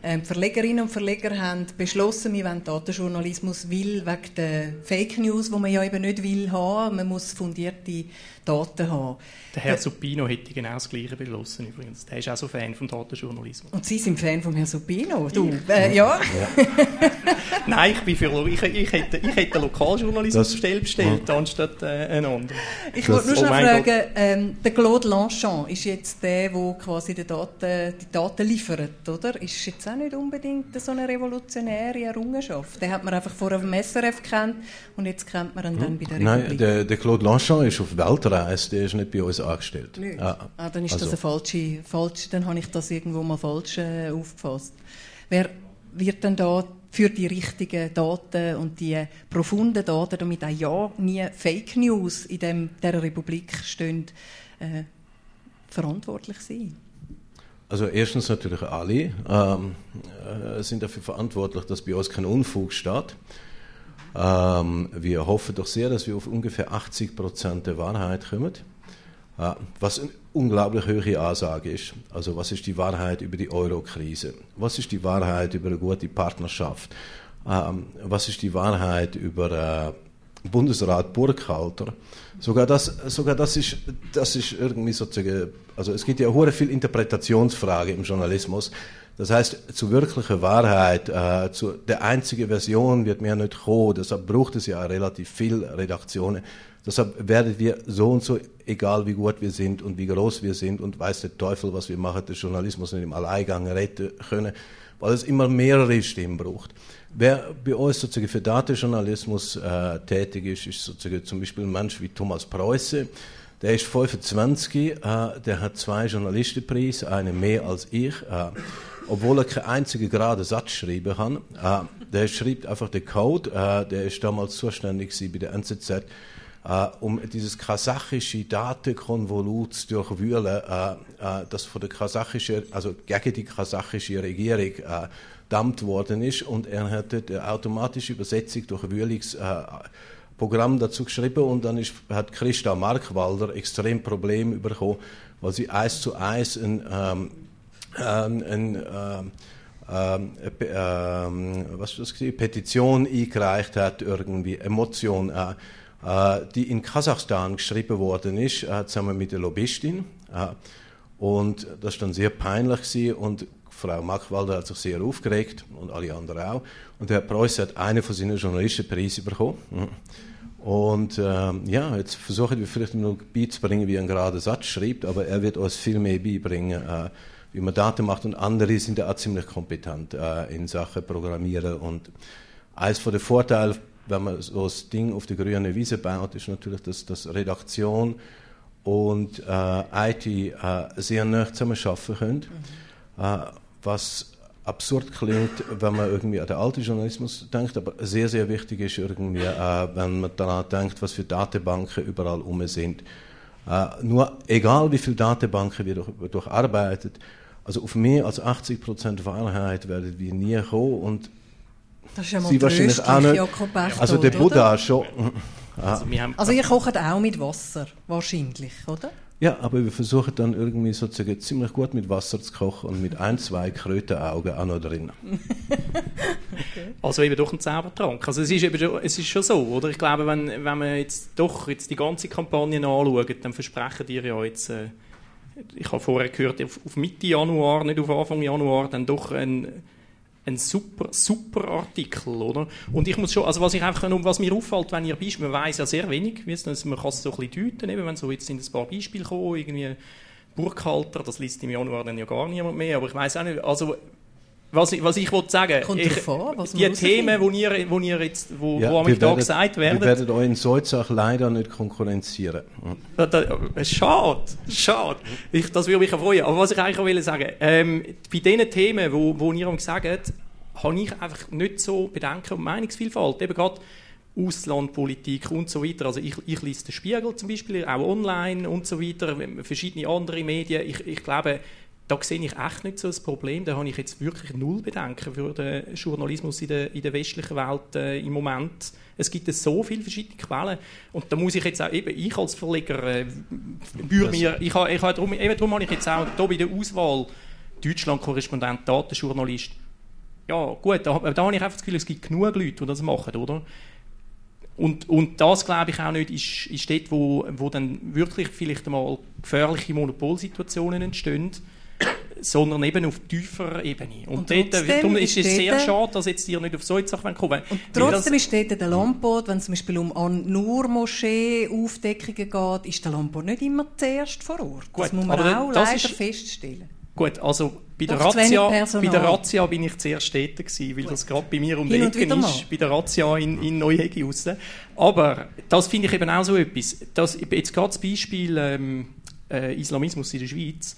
Ähm, Verlegerinnen und Verleger haben beschlossen, wir wollen Datenjournalismus, weil wegen der Fake News, die man ja eben nicht will haben, man muss fundierte Daten haben. Der Herr Supino hätte genau das Gleiche beschlossen übrigens. Der ist auch so Fan vom Datenjournalismus. Und Sie sind Fan von Herrn Supino? Du, äh, ja? ja. [laughs] Nein, ich bin für, ich, ich, hätte, ich hätte einen Lokaljournalismus bestellt, bestellt ja. anstatt äh, einen anderen. Ich wollte nur oh schon fragen, ähm, der Claude Lanchon ist jetzt der, der quasi die Daten, die Daten liefert, oder? Ist jetzt auch nicht unbedingt so eine revolutionäre Errungenschaft. Den hat man einfach vorher auf dem SRF kennt und jetzt kennt man ihn hm. dann bei der Republik. Nein, der, der Claude Lanchon ist auf Weltreise, der ist nicht bei uns angestellt. Nicht? Ah, ah, dann ist also. das eine falsche, falsche, dann habe ich das irgendwo mal falsch äh, aufgefasst. Wer wird denn da für die richtigen Daten und die profunden Daten, damit auch ja nie Fake News in dem, der Republik stehen, äh, verantwortlich sein? Also erstens natürlich alle ähm, äh, sind dafür verantwortlich, dass bei uns kein Unfug steht. Ähm, wir hoffen doch sehr, dass wir auf ungefähr 80 Prozent der Wahrheit kommen. Äh, was eine unglaublich hohe Ansage ist. Also was ist die Wahrheit über die Euro-Krise? Was ist die Wahrheit über eine gute Partnerschaft? Ähm, was ist die Wahrheit über äh, Bundesrat Burkhalter? Sogar das, sogar das ist, das ist irgendwie sozusagen, also es gibt ja sehr viel Interpretationsfrage im Journalismus. Das heißt, zu wirklicher Wahrheit, äh, zu der einzigen Version wird mehr nicht kommen. Deshalb braucht es ja relativ viel Redaktionen. Deshalb werden wir so und so, egal wie gut wir sind und wie groß wir sind und weiß der Teufel, was wir machen, der Journalismus nicht im Alleingang retten können, weil es immer mehrere Stimmen braucht. Wer bei uns sozusagen für Datenjournalismus äh, tätig ist, ist sozusagen zum Beispiel ein Mensch wie Thomas Preuße. Der ist 25, äh, der hat zwei Journalistenpreise, einen mehr als ich. Äh, obwohl er keinen einzigen geraden Satz geschrieben hat. Äh, der schreibt einfach den Code. Äh, der ist damals zuständig bei der NZZ, äh, um dieses kasachische Datenkonvolut zu durchwühlen, äh, äh, das von der kasachischen, also gegen die kasachische Regierung äh, dammt worden ist. Und er hat die automatische Übersetzung durch Wühlungsprogramm dazu geschrieben und dann ist, hat Christa Markwalder extrem Probleme bekommen, weil sie eins zu eins ein ähm, ähm, eine ähm, ähm, was das Petition eingereicht hat, irgendwie Emotion, äh, äh, die in Kasachstan geschrieben worden ist, äh, zusammen mit der Lobbyistin. Äh, und das war dann sehr peinlich gewesen und Frau Mackwalder hat sich sehr aufgeregt und alle anderen auch. Und Herr Preuß hat einen von seinen Journalistenpreisen bekommen. Mhm. Und ähm, ja, jetzt versuchen wir vielleicht noch beizubringen, wie er einen geraden Satz schreibt, aber er wird uns viel mehr beibringen, äh, wie man Daten macht und andere sind ja auch ziemlich kompetent äh, in Sachen Programmieren und eines von den Vorteilen, wenn man so das Ding auf die grüne Wiese baut, ist natürlich, dass, dass Redaktion und äh, IT äh, sehr nah zusammen arbeiten können, mhm. äh, was absurd klingt, wenn man irgendwie an den alten Journalismus denkt, aber sehr, sehr wichtig ist irgendwie, äh, wenn man daran denkt, was für Datenbanken überall um sind. Äh, nur egal wie viele Datenbanken wir durch, durcharbeitet, also auf mehr als 80 Prozent Wahrheit werden wir nie kommen und das ist ja mal Sie wahrscheinlich auch nicht. Jakob also der Buddha oder? schon. [laughs] Also, also ihr kocht auch mit Wasser, wahrscheinlich, oder? Ja, aber wir versuchen dann irgendwie sozusagen ziemlich gut mit Wasser zu kochen und mit ein, zwei Krötenaugen auch noch drin. okay. Also eben doch ein Zaubertrank. Also es ist, eben schon, es ist schon so, oder? Ich glaube, wenn, wenn man jetzt doch jetzt die ganze Kampagne anschaut, dann versprechen die ja jetzt... Äh, ich habe vorher gehört, auf, Mitte Januar, nicht auf Anfang Januar, dann doch ein, ein super, super Artikel, oder? Und ich muss schon, also was ich einfach, was mir auffällt, wenn ihr Beispiele, man weiß ja sehr wenig, man kann es so ein bisschen deuten, eben, wenn so jetzt sind ein paar Beispiele kommen, irgendwie Burghalter, das liest im Januar dann ja gar niemand mehr, aber ich weiß auch nicht, also was ich, was ich wollte sagen, Kommt ich, vor, was die Themen, wo ihr, wo ihr jetzt, wo, ja, wo da gesagt werden, wir werden euch in solchen leider nicht konkurrenzieren. Da, da, schade, schade. Ich, das würde mich freuen. Aber was ich eigentlich auch will sagen, ähm, bei diesen Themen, wo, wo ihr sagt, habe ich einfach nicht so Bedenken und Meinungsvielfalt. Eben gerade Auslandpolitik und so weiter. Also ich, ich lese den Spiegel zum Beispiel, auch online und so weiter, verschiedene andere Medien. Ich, ich glaube, da sehe ich echt nicht so ein Problem. Da habe ich jetzt wirklich null Bedenken für den Journalismus in der, in der westlichen Welt äh, im Moment. Es gibt so viele verschiedene Quellen und da muss ich jetzt auch, eben ich als Verleger, äh, mir, ich habe, ich habe darum, eben darum habe ich jetzt auch hier bei der Auswahl Deutschland-Korrespondent, Datenjournalist, ja gut, da, da habe ich einfach das Gefühl, es gibt genug Leute, die das machen, oder? Und, und das, glaube ich, auch nicht, ist, ist dort, wo, wo dann wirklich vielleicht einmal gefährliche Monopolsituationen entstehen, sondern eben auf tieferer Ebene. Und, und dort, darum ist es sehr schade, dass jetzt ihr nicht auf solche Sachen kommen. Und trotzdem ist dort der Lamport, wenn es zum Beispiel um Nur-Moschee-Aufdeckungen geht, ist der Lamport nicht immer zuerst vor Ort. Gut, das muss man auch leider ist, feststellen. Gut, also bei der, Razzia, bei der Razzia bin ich zuerst tätig gewesen, weil Gut. das gerade bei mir um die Ecke ist, bei der Razzia in, in Neuhegi raus. Aber das finde ich eben auch so etwas. Das, jetzt gerade das Beispiel ähm, äh, Islamismus in der Schweiz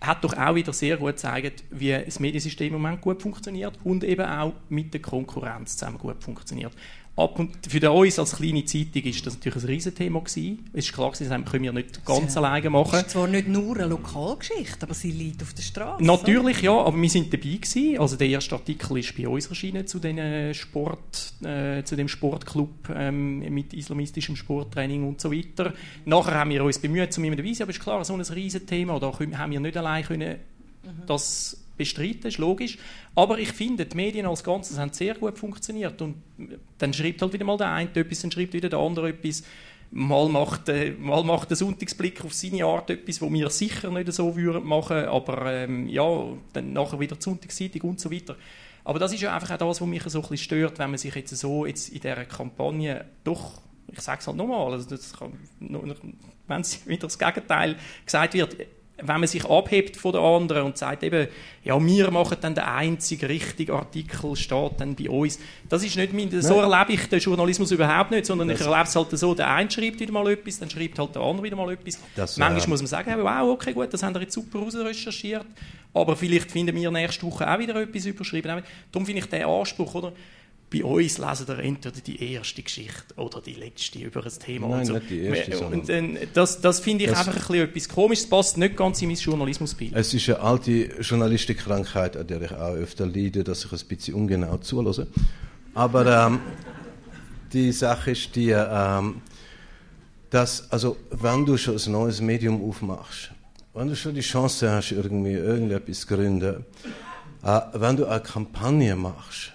hat doch auch wieder sehr gut gezeigt, wie das Mediensystem im Moment gut funktioniert und eben auch mit der Konkurrenz zusammen gut funktioniert. Ab und für uns als kleine Zeitung ist das natürlich ein Riesenthema gewesen. Es ist klar gewesen, das können wir nicht ganz ja. alleine machen. Es ist zwar nicht nur eine Lokalgeschichte, aber sie liegt auf der Straße. Natürlich, ja, aber wir sind dabei gewesen. Also der erste Artikel ist bei uns erschienen zu, den Sport, äh, zu dem Sportclub ähm, mit islamistischem Sporttraining und so weiter. Nachher haben wir uns bemüht, zu mir dabei sein, aber es ist klar, so ein Riesenthema, da haben wir nicht allein können, mhm. das bestreiten, ist logisch. Aber ich finde, die Medien als Ganzes haben sehr gut funktioniert. Und dann schreibt halt wieder mal der eine etwas, dann schreibt wieder der andere etwas. Mal macht, äh, mal macht der Sonntagsblick auf seine Art etwas, wo wir sicher nicht so würden machen, aber ähm, ja, dann nachher wieder die Sonntagszeitung und so weiter. Aber das ist ja einfach auch das, was mich so ein bisschen stört, wenn man sich jetzt so jetzt in dieser Kampagne doch, ich sage es halt nochmal, also wenn es [laughs] wieder das Gegenteil gesagt wird, wenn man sich abhebt von den anderen und sagt eben, ja, wir machen dann den einzigen richtigen Artikel, steht dann bei uns. Das ist nicht mein, so erlebe ich den Journalismus überhaupt nicht, sondern das ich erlebe es halt so, der eine schreibt wieder mal etwas, dann schreibt halt der andere wieder mal etwas. Das, Manchmal äh, muss man sagen, wow, okay, gut, das haben wir jetzt super recherchiert, aber vielleicht finden wir nächste Woche auch wieder etwas überschrieben. Darum finde ich den Anspruch, oder? Bei uns lesen ihr entweder die erste Geschichte oder die letzte über ein Thema. Nein, und so. nicht die erste, und, und, das, das finde ich das einfach ein bisschen etwas komisch. Es passt nicht ganz in mein Journalismusbild. Es ist eine alte Journalistikkrankheit, an der ich auch öfter leide, dass ich ein bisschen ungenau zulasse. Aber ähm, die Sache ist die, ähm, dass, also, wenn du schon ein neues Medium aufmachst, wenn du schon die Chance hast, irgendwie irgendetwas zu gründen, äh, wenn du eine Kampagne machst,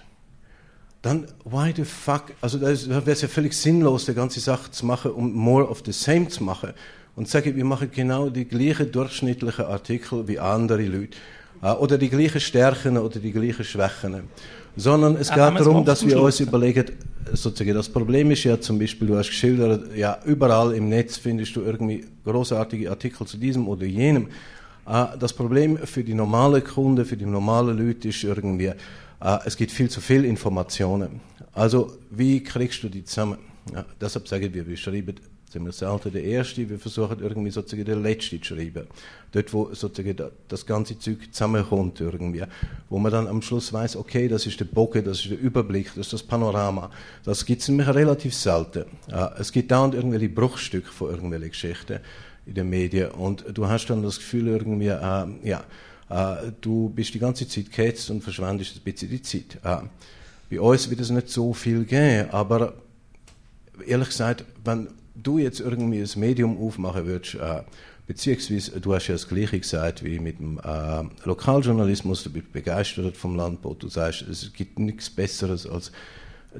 dann why the fuck, also da wäre es ja völlig sinnlos, die ganze Sache zu machen, um more of the same zu machen. Und sage, wir machen genau die gleichen durchschnittlichen Artikel wie andere Leute. Äh, oder die gleichen Stärken oder die gleichen Schwächen. Sondern es geht darum, dass wir uns überlegen, sozusagen, das Problem ist ja zum Beispiel, du hast geschildert, ja, überall im Netz findest du irgendwie großartige Artikel zu diesem oder jenem. Äh, das Problem für die normalen Kunden, für die normalen Leute ist irgendwie, äh, es gibt viel zu viel Informationen. Also, wie kriegst du die zusammen? Ja, deshalb sage ich, wir schreiben ziemlich selten der Erste, wir versuchen irgendwie sozusagen der Letzte zu schreiben. Dort, wo sozusagen das ganze Zeug zusammenkommt irgendwie. Wo man dann am Schluss weiß, okay, das ist der Bogen, das ist der Überblick, das ist das Panorama. Das gibt es nämlich relativ selten. Es gibt dauernd irgendwelche Bruchstücke von irgendwelchen Geschichten in den Medien und du hast dann das Gefühl irgendwie, äh, ja, äh, du bist die ganze Zeit gehetzt und verschwendest ein bisschen die Zeit. Äh, bei uns wird es nicht so viel geben, aber ehrlich gesagt, wenn du jetzt irgendwie ein Medium aufmachen würdest, äh, beziehungsweise du hast ja das Gleiche gesagt wie mit dem Lokaljournalismus, du bist begeistert vom Landbot, du sagst, es gibt nichts Besseres als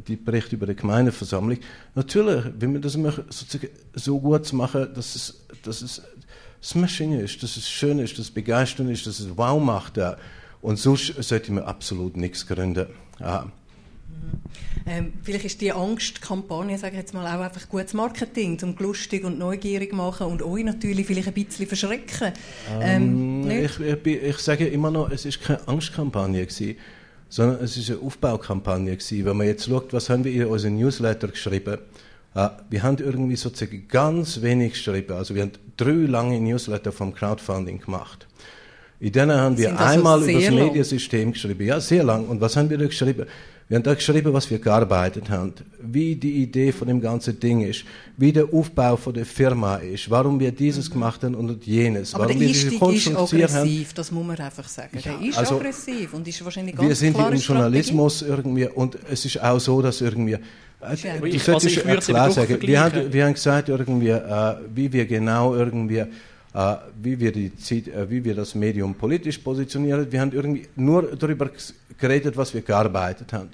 die Berichte über die Gemeindeversammlung. Natürlich, wenn wir das sozusagen so gut machen, dass es, dass es Smashing ist, dass es schön ist, dass es begeisternd ist, dass es wow macht. Und sonst sollte man absolut nichts gründen. Ja. Ähm, vielleicht ist die Angstkampagne, sage ich jetzt mal, auch einfach gutes Marketing, um lustig und neugierig machen und euch natürlich vielleicht ein bisschen verschrecken. Ähm, ähm, ich, ich, ich, sage immer noch, es ist keine Angstkampagne gewesen, sondern es ist eine Aufbaukampagne gewesen. Wenn man jetzt schaut, was haben wir in unseren Newsletter geschrieben, wir haben irgendwie sozusagen ganz wenig geschrieben. Also wir haben drei lange Newsletter vom Crowdfunding gemacht. In denen haben wir also einmal über das. Mediensystem geschrieben. Ja, sehr lang. Und was haben wir da geschrieben? Wir haben da geschrieben, was wir gearbeitet haben, wie die Idee von dem ganzen Ding ist, wie der Aufbau von der Firma ist, warum wir dieses mhm. gemacht haben und jenes. Aber warum der Einstieg ist aggressiv, haben. das muss man einfach sagen. Ja, der ist also, aggressiv und ist wahrscheinlich ganz Wir sind im Journalismus irgendwie und es ist auch so, dass irgendwie äh, ich, also ich würde klar sagen. Wir haben, wir haben gesagt, irgendwie, äh, wie wir genau irgendwie, äh, wie, wir die, äh, wie wir das Medium politisch positionieren. Wir haben irgendwie nur darüber geredet, was wir gearbeitet haben.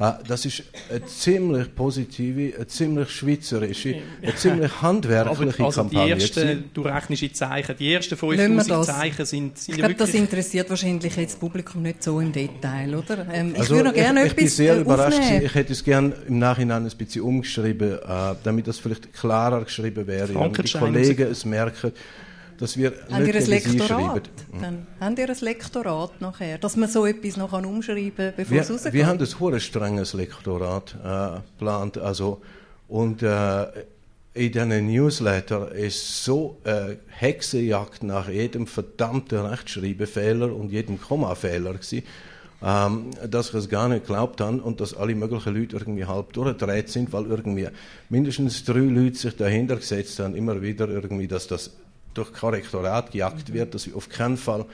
Ah, das ist eine ziemlich positive, eine ziemlich schweizerische, eine ziemlich handwerkliche also Kampagne. Die ersten, du rechnest Zeichen, die ersten 5000 Zeichen sind, sind Ich glaube, das interessiert wahrscheinlich jetzt das Publikum nicht so im Detail, oder? Ähm, ich also würde noch gerne ich, etwas Ich bin sehr überrascht. Aufnehmen. Ich hätte es gerne im Nachhinein ein bisschen umgeschrieben, äh, damit das vielleicht klarer geschrieben wäre und die Kollegen es merken dass wir ihr ein Lektorat? Dann habt ihr ein Lektorat nachher, dass man so etwas noch umschreiben kann, bevor wir, es rauskommt? Wir haben ein hohes strenges Lektorat äh, geplant. Also, und äh, in diesen Newsletter ist so eine Hexenjagd nach jedem verdammten Rechtschreibfehler und jedem Kommafehler gewesen. ähm, dass ich es gar nicht geglaubt habe und dass alle möglichen Leute irgendwie halb durchgedreht sind, weil irgendwie mindestens drei Leute sich dahinter gesetzt haben, immer wieder irgendwie, dass das durch Korrektorat gejagt wird, dass ich auf keinen Fall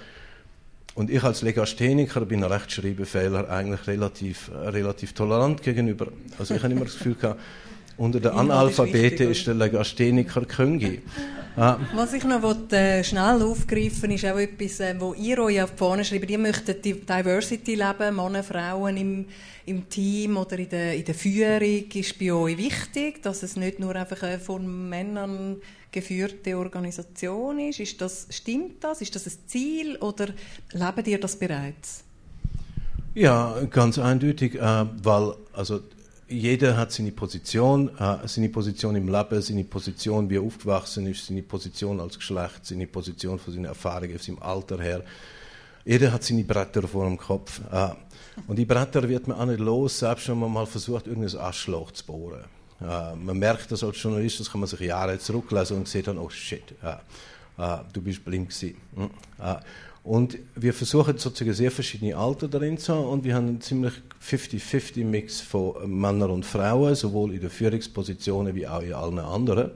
und ich als Legastheniker bin Rechtschreibfehler eigentlich relativ, relativ tolerant gegenüber. Also ich habe immer das Gefühl gehabt, unter den Analphabeten ist, ist der Legastheniker Köngi. Ah. Was ich noch will, äh, schnell aufgreifen ist auch etwas, äh, wo ihr euch auf die Fahne schreibt. Ihr möchtet die Diversity leben, Männer, Frauen im, im Team oder in der, in der Führung. Ist bei euch wichtig, dass es nicht nur einfach eine von Männern geführte Organisation ist? ist das, stimmt das? Ist das ein Ziel oder lebt ihr das bereits? Ja, ganz eindeutig, äh, weil also jeder hat seine Position, äh, seine Position im Leben, seine Position, wie er aufgewachsen ist, seine Position als Geschlecht, seine Position von seinen Erfahrungen, seinem Alter her. Jeder hat seine Bretter vor dem Kopf. Äh, und die Bretter wird man auch nicht los, selbst wenn man mal versucht, irgendein Aschloch zu bohren. Äh, man merkt das als Journalist, das kann man sich Jahre zurücklesen und sieht dann, oh shit, äh, äh, du bist blind gewesen. Hm, und wir versuchen sozusagen sehr verschiedene Alter darin zu haben und wir haben einen ziemlich 50-50-Mix von Männern und Frauen, sowohl in den Führungspositionen wie auch in allen anderen.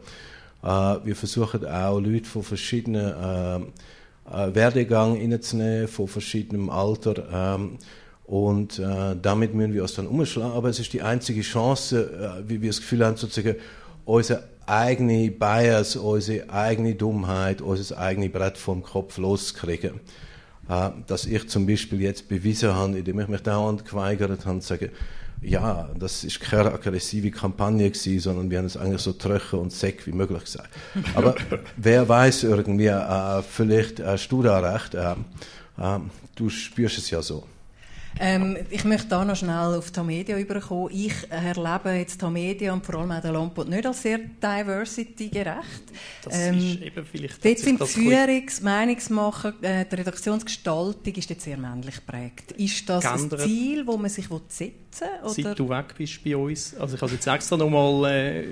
Wir versuchen auch Leute von verschiedenen äh, äh, Werdegang reinzunehmen, von verschiedenem Alter. Ähm, und äh, damit müssen wir uns dann umschlagen. Aber es ist die einzige Chance, äh, wie wir das Gefühl haben, sozusagen unsere eigene Bias, unsere eigene Dummheit, unser eigenes Brett vom Kopf loszukriegen. Äh, dass ich zum Beispiel jetzt bewiesen habe, indem ich mich dauernd geweigert habe, zu sagen, ja, das ist keine aggressive Kampagne gewesen, sondern wir haben es eigentlich so trocken und säck wie möglich gesagt. Aber [laughs] wer weiß irgendwie, äh, vielleicht äh, du da recht, äh, äh, du spürst es ja so. Ähm, ich möchte da noch schnell auf die Media überkommen. Ich erlebe jetzt die Media und vor allem auch den Lampot nicht als sehr diversity-gerecht. Das ähm, ist eben vielleicht... Dort sind die Führungs-, Meinungsmacher, äh, die Redaktionsgestaltung ist jetzt sehr männlich geprägt. Ist das geändert. ein Ziel, das man sich setzen will? Seit du weg bist bei uns, also ich habe jetzt extra nochmal... Äh,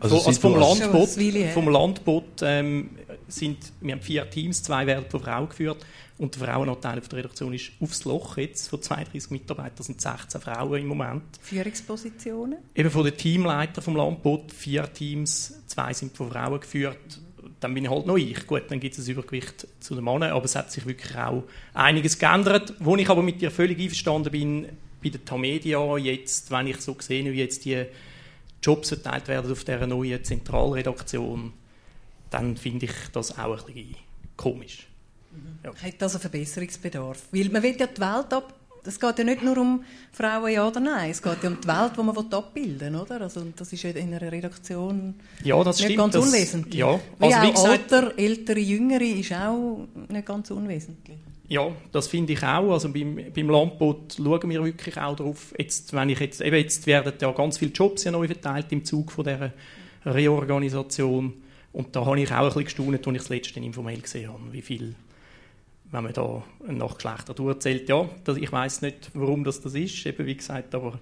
also, also vom, Landbot, vom Landbot ähm, sind, wir haben vier Teams, zwei werden von Frauen geführt und der Frauenanteil der Redaktion ist aufs Loch jetzt. Von 32 Mitarbeitern sind 16 Frauen im Moment. Führungspositionen? Eben von den Teamleitern vom Landbot, vier Teams, zwei sind von Frauen geführt. Dann bin ich halt noch ich. Gut, dann gibt es ein Übergewicht zu den Männern, aber es hat sich wirklich auch einiges geändert. Wo ich aber mit dir völlig einverstanden bin, bei der Tamedia jetzt, wenn ich so sehe, wie jetzt die Jobs verteilt werden auf dieser neuen Zentralredaktion, dann finde ich das auch ein bisschen komisch. Ja. Hat also Verbesserungsbedarf? Weil man will ja die Welt ab... Es geht ja nicht nur um Frauen, ja oder nein. Es geht ja um die Welt, die man abbilden will, oder? Also, das ist ja in einer Redaktion ja, das nicht stimmt, ganz das, unwesentlich. Ja, also, wie, wie gesagt, Alter, ältere, jüngere ist auch nicht ganz unwesentlich. Ja, das finde ich auch. Also beim, beim Landbot schauen wir wirklich auch darauf. Jetzt, wenn ich jetzt, eben jetzt werden ja ganz viele Jobs ja neu verteilt im Zug von dieser Reorganisation. Und da habe ich auch ein bisschen gestaunt, als ich das letzte informell gesehen habe, wie viel wenn man da nach Geschlechter durchzählt, ja, das, ich weiß nicht, warum das, das ist, eben wie gesagt, aber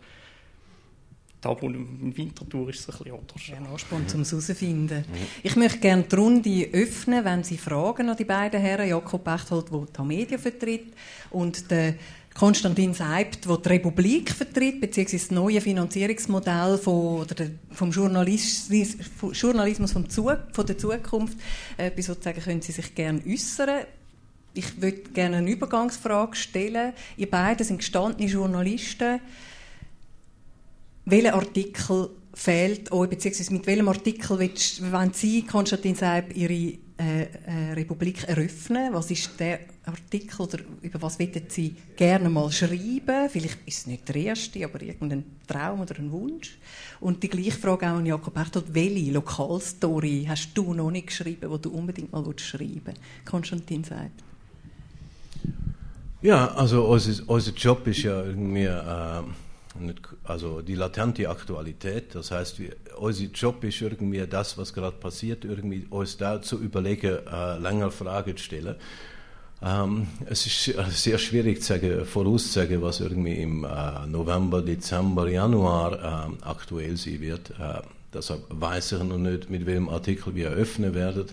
da wo im Winterthur ist es ein bisschen anders. Ein Ansporn, um es herauszufinden. Ich möchte gerne die Runde öffnen, wenn Sie Fragen an die beiden Herren, Jakob Bechthold, der die Media vertritt, und der Konstantin Seibt, der die Republik vertritt, beziehungsweise das neue Finanzierungsmodell von, oder vom Journalismus, Journalismus vom Zug, von der Zukunft. Etwas sozusagen können Sie sich gerne äußern. Ich würde gerne eine Übergangsfrage stellen. Ihr beide sind gestandene Journalisten. Welcher Artikel fehlt euch, beziehungsweise mit welchem Artikel wollen Sie, Konstantin Seib, Ihre äh, äh, Republik eröffnen? Was ist der Artikel oder über was wollen Sie gerne mal schreiben? Vielleicht ist es nicht der erste, aber irgendein Traum oder ein Wunsch. Und die gleiche Frage auch an Jakob Bertolt. Welche Lokalstory hast du noch nicht geschrieben, die du unbedingt mal schreiben willst? Konstantin Seib. Ja, also unser, unser Job ist ja irgendwie äh, nicht, also die latente Aktualität. Das heißt, wir, unser Job ist irgendwie das, was gerade passiert, irgendwie uns da zu überlegen, äh, länger Fragen zu stellen. Ähm, es ist [laughs] sehr schwierig zu sagen, vorauszusagen, was irgendwie im äh, November, Dezember, Januar äh, aktuell sein wird. Äh, deshalb weiß ich noch nicht, mit welchem Artikel wir eröffnen werden.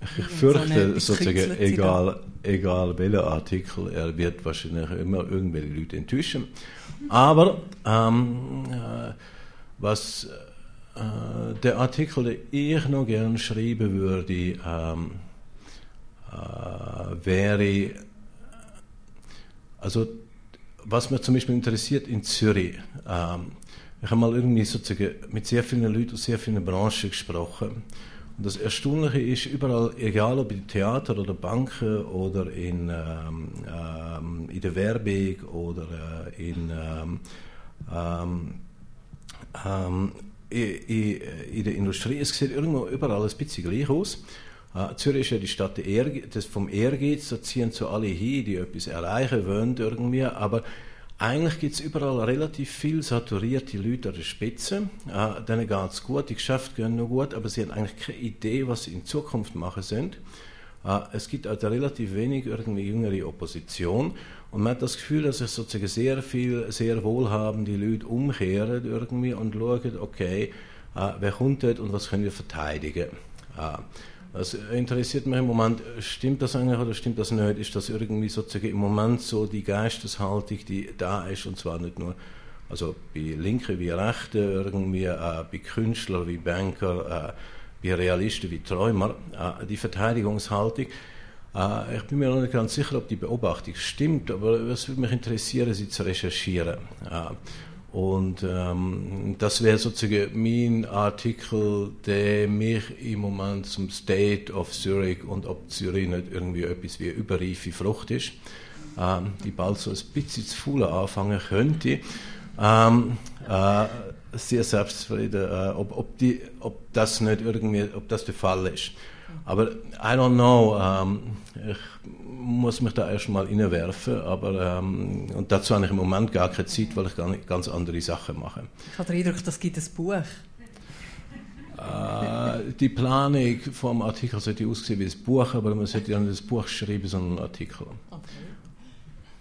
Ich fürchte, so sozusagen, egal, egal welcher Artikel, er wird wahrscheinlich immer irgendwelche Leute enttäuschen. Aber ähm, äh, was äh, der Artikel, den ich noch gerne schreiben würde, ähm, äh, wäre, also was mich zum Beispiel interessiert in Zürich, ähm, ich habe mal irgendwie sozusagen mit sehr vielen Leuten aus sehr vielen Branchen gesprochen. Und das Erstaunliche ist, überall, egal ob in Theater oder Banken oder in, ähm, ähm, in der Werbung oder äh, in, ähm, ähm, ähm in, in, der Industrie, es sieht irgendwo überall ein bisschen gleich aus. Äh, Zürich ist ja die Stadt des vom Ehrgeiz, da ziehen so alle hin, die etwas erreichen wollen irgendwie, aber eigentlich gibt es überall relativ viel saturierte Leute an der Spitze. Äh, denen geht es gut, die Geschäfte gehen noch gut, aber sie haben eigentlich keine Idee, was sie in Zukunft machen sind. Äh, es gibt also relativ wenig irgendwie jüngere Opposition und man hat das Gefühl, dass sich sozusagen sehr viel, sehr wohlhabende Leute umkehren irgendwie und schauen, okay, äh, wer kommt dort und was können wir verteidigen. Äh, das interessiert mich im Moment, stimmt das eigentlich oder stimmt das nicht? Ist das irgendwie sozusagen im Moment so die Geisteshaltung, die da ist und zwar nicht nur also bei Linken wie Rechten, irgendwie äh, bei Künstlern wie Banker, äh, bei Realisten wie Träumer, äh, die Verteidigungshaltung. Äh, ich bin mir noch nicht ganz sicher, ob die Beobachtung stimmt, aber es würde mich interessieren, sie zu recherchieren. Und ähm, das wäre sozusagen mein Artikel, der mich im Moment zum State of Zurich und ob Zürich nicht irgendwie etwas wie überreife Frucht ist, ähm, die bald so ein bisschen zu faulen anfangen könnte. Ähm, äh, sehr selbstzufrieden, äh, ob, ob, ob das nicht irgendwie, ob das der Fall ist. Aber I don't know. Ähm, ich muss mich da erstmal reinwerfen. Aber, ähm, und dazu habe ich im Moment gar keine Zeit, weil ich ganz andere Sachen mache. Ich habe den Eindruck, das gibt ein Buch. Äh, die Planung vom Artikel sollte aussehen wie ein Buch, aber man sollte ja nicht ein Buch schreiben, sondern einen Artikel. Okay.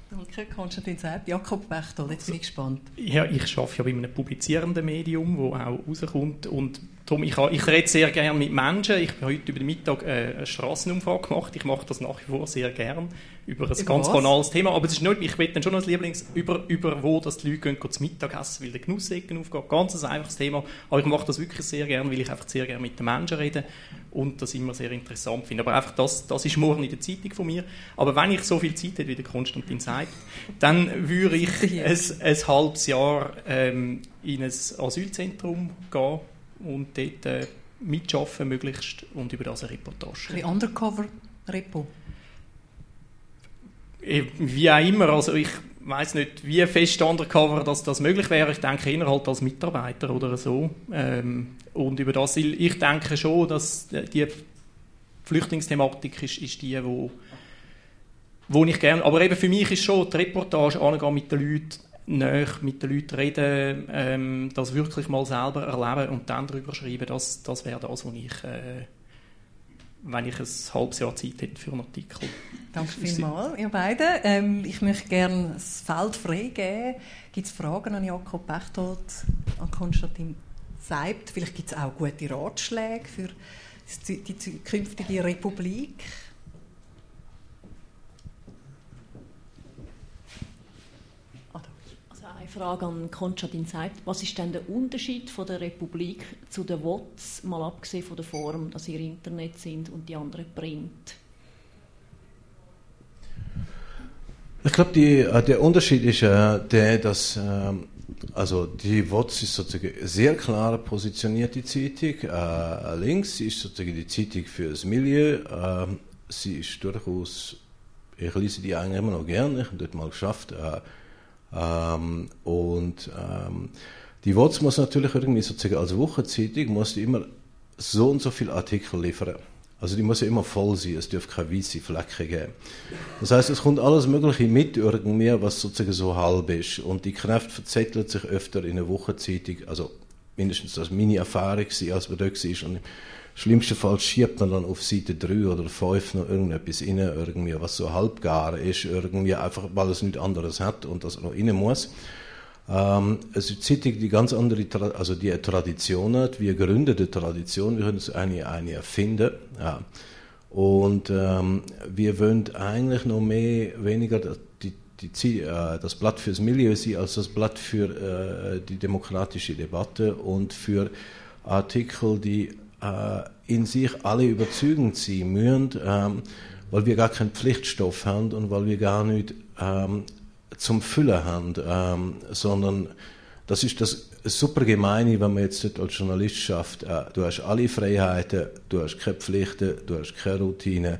Danke, Konstantin Sepp. Jakob Bechtel, jetzt bin ich gespannt. Ja, ich arbeite ja bei einem publizierenden Medium, das auch rauskommt und Darum, ich, ich rede sehr gerne mit Menschen. Ich habe heute über den Mittag äh, eine Straßenumfrage gemacht. Ich mache das nach wie vor sehr gern über ein über ganz was? banales Thema. Aber es ist nicht, ich will dann schon als Lieblings über, über wo dass die Leute gehen, zum Mittagessen, weil der Genussecken aufgeht. Ganz ein einfaches Thema. Aber ich mache das wirklich sehr gerne, weil ich einfach sehr gerne mit den Menschen rede und das immer sehr interessant finde. Aber einfach das, das ist morgen in der Zeitung von mir. Aber wenn ich so viel Zeit hätte, wie der Konstantin sagt, dann würde ich ein, ein halbes Jahr ähm, in ein Asylzentrum gehen und dort äh, mitschaffen möglichst und über das eine Reportage. Ein Undercover-Repo? Äh, wie auch immer, also ich weiß nicht, wie fest undercover das, das möglich wäre. Ich denke eher halt als Mitarbeiter oder so. Ähm, und über das, ich denke schon, dass die Flüchtlingsthematik ist, ist die, wo, wo ich gerne, aber eben für mich ist schon die Reportage angehen mit den Leuten näher mit den Leuten reden, ähm, das wirklich mal selber erleben und dann darüber schreiben, das, das wäre das, was ich, äh, wenn ich ein halbes Jahr Zeit hätte für einen Artikel. Danke vielmals, ihr beiden. Ähm, ich möchte gerne das Feld freigeben. Gibt es Fragen an Jakob Bechtold, an Konstantin Seibt? Vielleicht gibt es auch gute Ratschläge für die künftige Republik? Frage an Konstantin Seid. Was ist denn der Unterschied von der Republik zu der WOTS, mal abgesehen von der Form, dass ihr Internet sind und die anderen Print? Ich glaube, äh, der Unterschied ist äh, der, dass äh, also die WOTS ist sozusagen sehr klar positionierte Zeitung. Äh, links ist sozusagen die Zeitung für das Milieu. Äh, sie ist durchaus, ich lese die eigentlich immer noch gerne. Ich habe dort mal geschafft. Äh, ähm, und ähm, die WOTS muss natürlich irgendwie sozusagen als Wochenzeitung muss die immer so und so viele Artikel liefern. Also die muss ja immer voll sein, es dürfen keine weiße Flecken geben. Das heißt, es kommt alles Mögliche mit irgendwie, was sozusagen so halb ist. Und die Kräfte verzetteln sich öfter in einer Wochenzeitung, also mindestens das meine Erfahrung als wir dort waren. Schlimmsten Fall schiebt man dann auf Seite 3 oder 5 noch irgendetwas rein, irgendwie, was so halbgar ist, irgendwie einfach, weil es nichts anderes hat und das noch rein muss. Ähm, es ist Zeitung, die ganz andere, also die Tradition hat, wie eine gegründete Tradition, wir können es eine, eine erfinden. Ja. Und ähm, wir wollen eigentlich noch mehr, weniger die, die, äh, das Blatt fürs Milieu sein, als das Blatt für äh, die demokratische Debatte und für Artikel, die in sich alle überzeugend sein müssen, ähm, weil wir gar keinen Pflichtstoff haben und weil wir gar nicht ähm, zum Füllen haben, ähm, sondern das ist das super Gemeine, wenn man jetzt dort als Journalist schafft. Äh, du hast alle Freiheiten, du hast keine Pflichten, du hast keine Routine.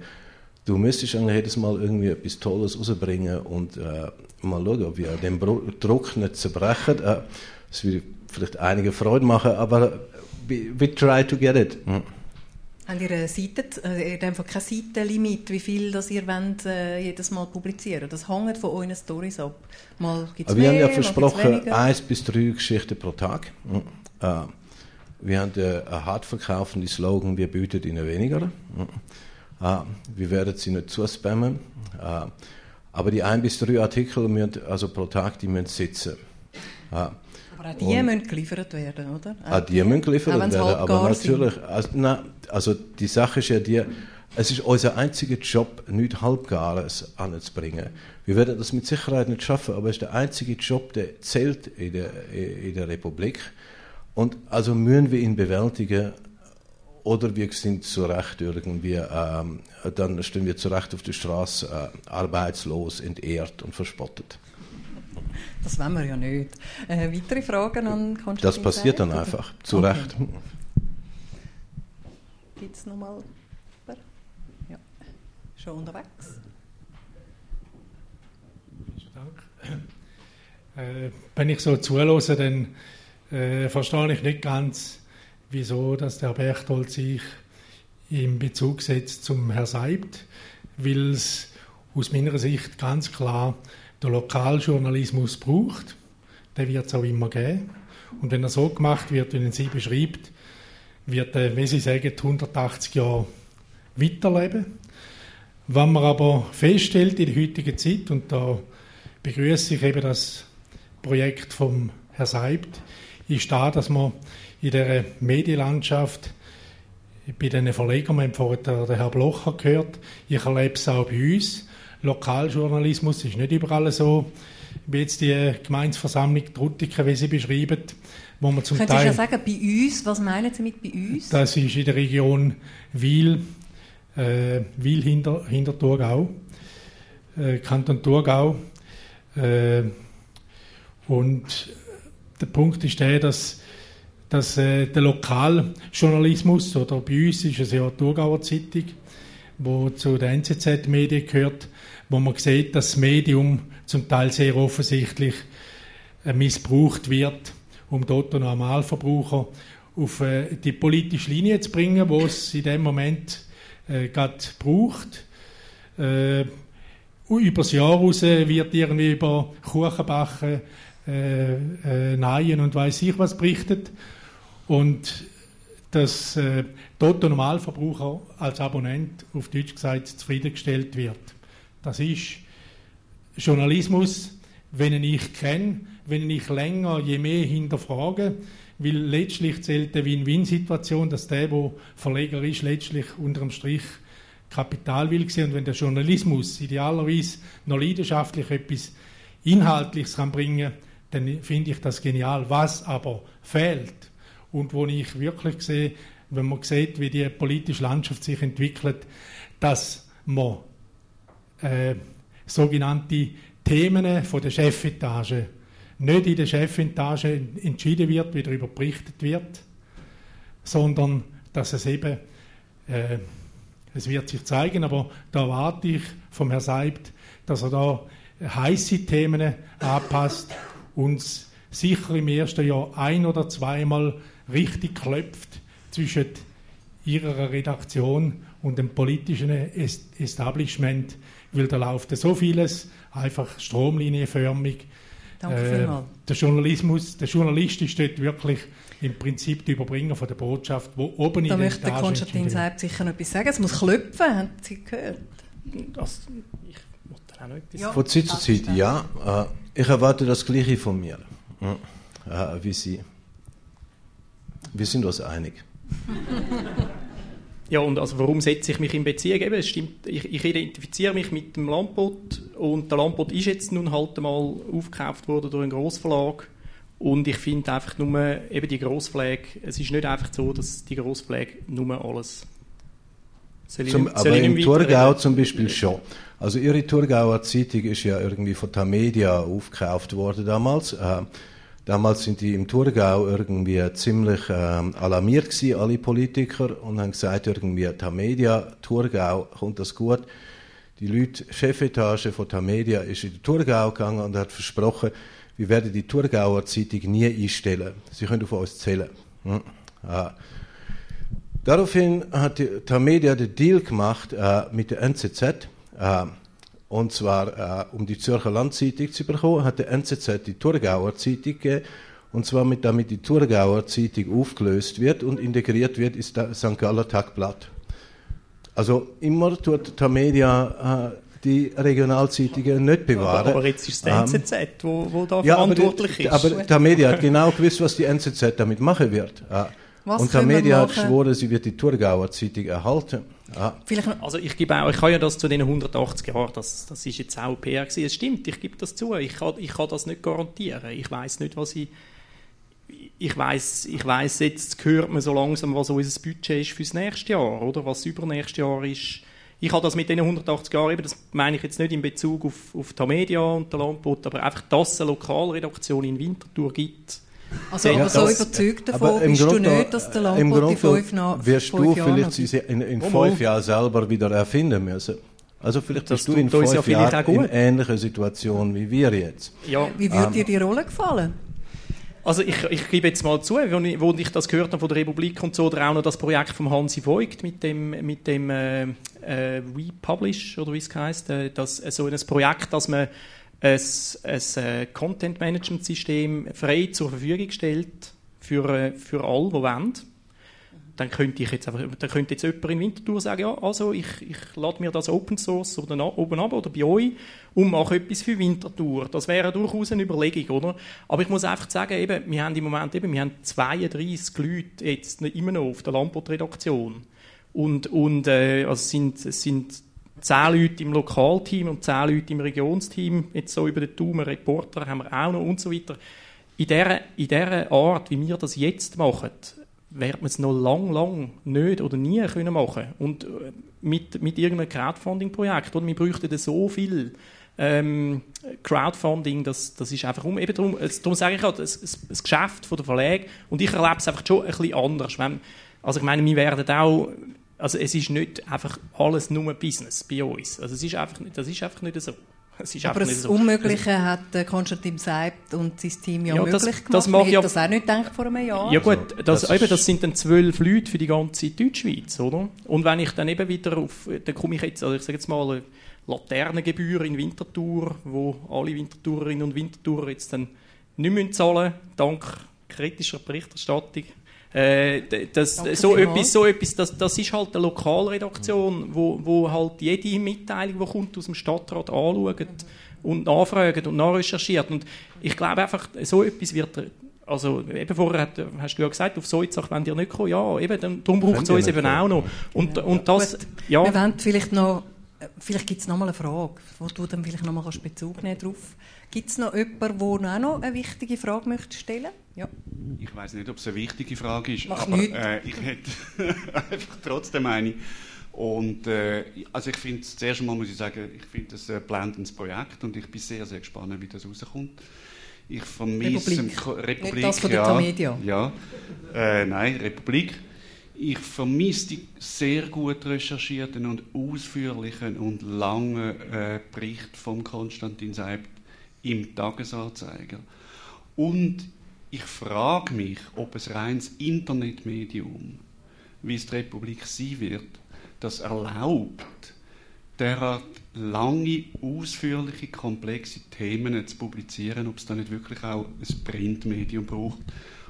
Du müsstest eigentlich jedes Mal irgendwie etwas Tolles rausbringen und äh, mal schauen, ob wir den Druck nicht zerbrechen. Äh, das würde vielleicht einige Freude machen, aber we, we try to get it. Hm. Habt ihr eine Seite, äh, einfach kein Seitenlimit, wie viel das ihr wollt, äh, jedes Mal publizieren? Das hängt von euren Stories ab. Mal gibt's mehr, wir haben ja versprochen, eins bis drei Geschichten pro Tag. Hm. Äh, wir haben äh, einen hart verkaufenden Slogan, wir bieten ihnen weniger. Hm. Äh, wir werden sie nicht zuspammen. Äh, aber die ein bis drei Artikel müssen, also pro Tag, die müssen sitzen. Aber auch die und, müssen geliefert werden, oder? Auch die müssen geliefert werden, aber natürlich, also, nein, also die Sache ist ja die, es ist unser einziger Job, nichts Halbgares anzubringen. Wir werden das mit Sicherheit nicht schaffen, aber es ist der einzige Job, der zählt in der, in der Republik. Und also müssen wir ihn bewältigen oder wir sind zu Recht irgendwie, ähm, dann stehen wir zu Recht auf der Straße äh, arbeitslos, entehrt und verspottet. Das wollen wir ja nicht. Äh, weitere Fragen an Konstantin Das passiert dann einfach, zu okay. Recht. Gibt es nochmal Ja, schon unterwegs. Danke. Äh, wenn ich so zuhöre, dann äh, verstehe ich nicht ganz, wieso dass der Berchtold sich in Bezug setzt zum Herrn Seibt, weil es aus meiner Sicht ganz klar der Lokaljournalismus braucht. Der wird es auch immer geben. Und wenn er so gemacht wird, wie sie beschreibt, wird er, wie Sie sagen, 180 Jahre weiterleben. Was man aber feststellt in der heutigen Zeit, und da begrüße ich eben das Projekt vom Herrn Seibt, ist da, dass man in der Medienlandschaft bei den Verlegern, wir haben vorhin den Herrn Blocher gehört, ich erlebe es auch bei uns, Lokaljournalismus ist nicht überall so, wie jetzt die Gemeinsversammlung Truttiken, wie sie beschreiben, wo man zum Können Teil... Können Sie ja sagen, bei uns, was meinen Sie mit bei uns? Das ist in der Region Wiel, äh, Wiel hinter, hinter Thurgau, äh, Kanton Thurgau. Äh, und der Punkt ist der, dass, dass äh, der Lokaljournalismus, oder bei uns ist es ja die Thurgauer Zeitung, wo zu den NZZ-Medien gehört, wo man sieht, dass das Medium zum Teil sehr offensichtlich äh, missbraucht wird um dort Normalverbraucher auf äh, die politische Linie zu bringen, wo es in dem Moment äh, gerade braucht. Über das Jahr raus wird irgendwie über Kuchenbachen, äh, Neien und weiß ich was berichtet. Und dass äh, der Normalverbraucher als Abonnent auf Deutsch gesagt zufriedengestellt wird. Das ist Journalismus, wenn ich kenne, wenn ich länger, je mehr hinterfrage, weil letztlich zählt eine Win-Win-Situation, dass der, der Verleger ist, letztlich unterm Strich Kapital will und wenn der Journalismus idealerweise noch leidenschaftlich etwas Inhaltliches kann bringen dann finde ich das genial. Was aber fehlt und wo ich wirklich sehe, wenn man sieht, wie die politische Landschaft sich entwickelt, dass man äh, sogenannte Themen von der Chefetage. Nicht in der Chefintage entschieden wird, wie darüber berichtet wird, sondern dass es eben, äh, es wird sich zeigen, aber da erwarte ich vom Herrn Seibt, dass er da heiße Themen anpasst, uns sicher im ersten Jahr ein- oder zweimal richtig klopft zwischen ihrer Redaktion und dem politischen Establishment, weil da läuft so vieles einfach stromlinienförmig Danke äh, vielmals. Der Journalismus, der Journalist ist dort wirklich im Prinzip der Überbringer von der Botschaft, wo oben da in der möchte Konstantin Seib sicher noch etwas sagen. Es muss klopfen, haben Sie gehört? Das, ich wollte auch noch etwas ja, Von Zeit zu Zeit, ja. Äh, ich erwarte das Gleiche von mir, äh, wie Sie. Wir sind uns einig. [laughs] Ja, und also warum setze ich mich in Beziehung? Eben, es stimmt, ich, ich identifiziere mich mit dem Landbot und der Landbot ist jetzt nun halt einmal aufgekauft worden durch einen Grossverlag und ich finde einfach nur, eben die Grossverlage, es ist nicht einfach so, dass die Grossverlage nur alles soll zum, ich, aber im Thurgau zum Beispiel schon. Also Ihre Thurgauer Zeitung ist ja irgendwie von der Media aufgekauft worden damals. Äh, damals sind die im Thurgau irgendwie ziemlich äh, alarmiert gewesen, alle Politiker, und haben gesagt, irgendwie Tamedia, Thurgau, kommt das gut. Die Leute, Chefetage von Tamedia ist in den Thurgau gegangen und hat versprochen, wir werden die Thurgauer Zeitung nie einstellen. Sie können auf uns zählen. Hm. Ja. Daraufhin hat die Tamedia den Deal gemacht äh, mit der NZZ. Äh, und zwar, äh, um die Zürcher Landzeitung zu bekommen, hat der NZZ die Thurgauer Zeitung gegeben. Und zwar, mit, damit die Thurgauer Zeitung aufgelöst wird und integriert wird, ist das St. Galler Tagblatt. Also immer tut Tamedia äh, die Regionalzeitungen nicht bewahren. Aber, jetzt ist es der NZZ, ähm, wo, wo da ja, verantwortlich aber die, ist. Aber Tamedia hat genau gewusst, was die NZZ damit machen wird. Äh, was und Tamedia hat geschworen, sie wird die Thurgauer Zeitung erhalten. Ah. Also ich gebe auch, ich kann ja das zu den 180 Jahren, das, das ist jetzt auch PR gewesen. Es stimmt, ich gebe das zu. Ich kann, ich kann das nicht garantieren. Ich weiß nicht, was ich ich weiß, ich weiß jetzt hört man so langsam, was unser Budget ist fürs nächste Jahr oder was übernächstes Jahr ist. Ich habe das mit den 180 Jahren das meine ich jetzt nicht in Bezug auf, auf die Media und der Landbot, aber einfach, dass es eine Lokalredaktion in Winterthur gibt also, aber so überzeugt davon bist du nicht, dass der Landbot die fünf, nach wirst fünf du vielleicht in, in oh, fünf Jahren selber wieder erfinden müssen. Also vielleicht bist du in fünf ja Jahren in ähnlicher Situation wie wir jetzt. Ja. Wie würde ähm, dir die Rolle gefallen? Also ich, ich gebe jetzt mal zu, wo ich, wo ich das gehört habe von der Republik und so, oder auch noch das Projekt von Hansi Voigt mit dem, mit dem äh, äh, Republish, oder wie es heisst, äh, das, so ein Projekt, dass man ein, ein äh, Content-Management-System frei zur Verfügung stellt für, äh, für alle, die wollen. Dann könnte, ich jetzt einfach, dann könnte jetzt jemand in Winterthur sagen, ja, also ich, ich lade mir das Open Source oder na, oben ab oder bei euch und mache etwas für Winterthur. Das wäre durchaus eine Überlegung, oder? Aber ich muss einfach sagen, eben, wir haben im Moment eben, wir haben 32 Leute jetzt immer noch auf der Lampot-Redaktion. Und, und äh, also sind, sind zehn Leute im Lokalteam und zehn Leute im Regionsteam, jetzt so über den Daumen Reporter haben wir auch noch und so weiter. In dieser, in dieser Art, wie wir das jetzt machen, werden wir es noch lang, lang nicht oder nie können machen Und äh, mit, mit irgendeinem Crowdfunding-Projekt, oder wir bräuchten so viel ähm, Crowdfunding, das, das ist einfach um, eben darum, darum sage ich auch, das, das Geschäft von der Verlag und ich erlebe es einfach schon ein bisschen anders. Wenn, also ich meine, wir werden auch also es ist nicht einfach alles nur Business bei uns. Also es ist einfach, das ist einfach nicht so. Aber das so. Unmögliche hat äh, Konstantin Seibt und sein Team ja, ja möglich das, gemacht. Das mag ja, das auch nicht gedacht vor einem Jahr. Ja gut, das, das, eben, das sind dann zwölf Leute für die ganze Deutschschweiz, oder? Und wenn ich dann eben wieder auf, dann komme ich jetzt, also ich sage jetzt mal, Laternengebühr in Winterthur, wo alle Winterthurerinnen und Winterthurer jetzt dann nicht mehr zahlen, dank kritischer Berichterstattung äh, das, so, etwas, so etwas, das, das ist halt eine Lokalredaktion, wo, wo halt jede Mitteilung, die kommt aus dem Stadtrat anschaut und nachfragt und nachrecherchiert. Und ich glaube einfach, so etwas wird also eben vorher hat, hast du ja gesagt, auf so Sachen wollen die nicht kommen. Ja, eben, dann, darum braucht es uns eben auch noch. Und, genau. und das, ja. Wir wollen vielleicht noch, vielleicht gibt es noch mal eine Frage, wo du dann vielleicht noch mal Bezug nehmen drauf. Gibt es noch jemanden, der auch noch eine wichtige Frage möchte stellen ja. Ich weiß nicht, ob es eine wichtige Frage ist, Mach aber äh, ich hätte [laughs] einfach trotzdem eine. Und äh, also ich finde, zuerst einmal muss ich sagen, ich finde das ein blendendes Projekt und ich bin sehr, sehr gespannt, wie das rauskommt. Ich vermisse Republik. Republik Nicht das von der Media. Ja, äh, nein, Republik. Ich vermisse die sehr gut recherchierten und ausführlichen und langen äh, Bericht von Konstantin Seibt im Tagesanzeiger. Und ich frage mich, ob es reines Internetmedium, wie es die Republik sein wird, das erlaubt, derart lange, ausführliche, komplexe Themen zu publizieren, ob es da nicht wirklich auch ein Printmedium braucht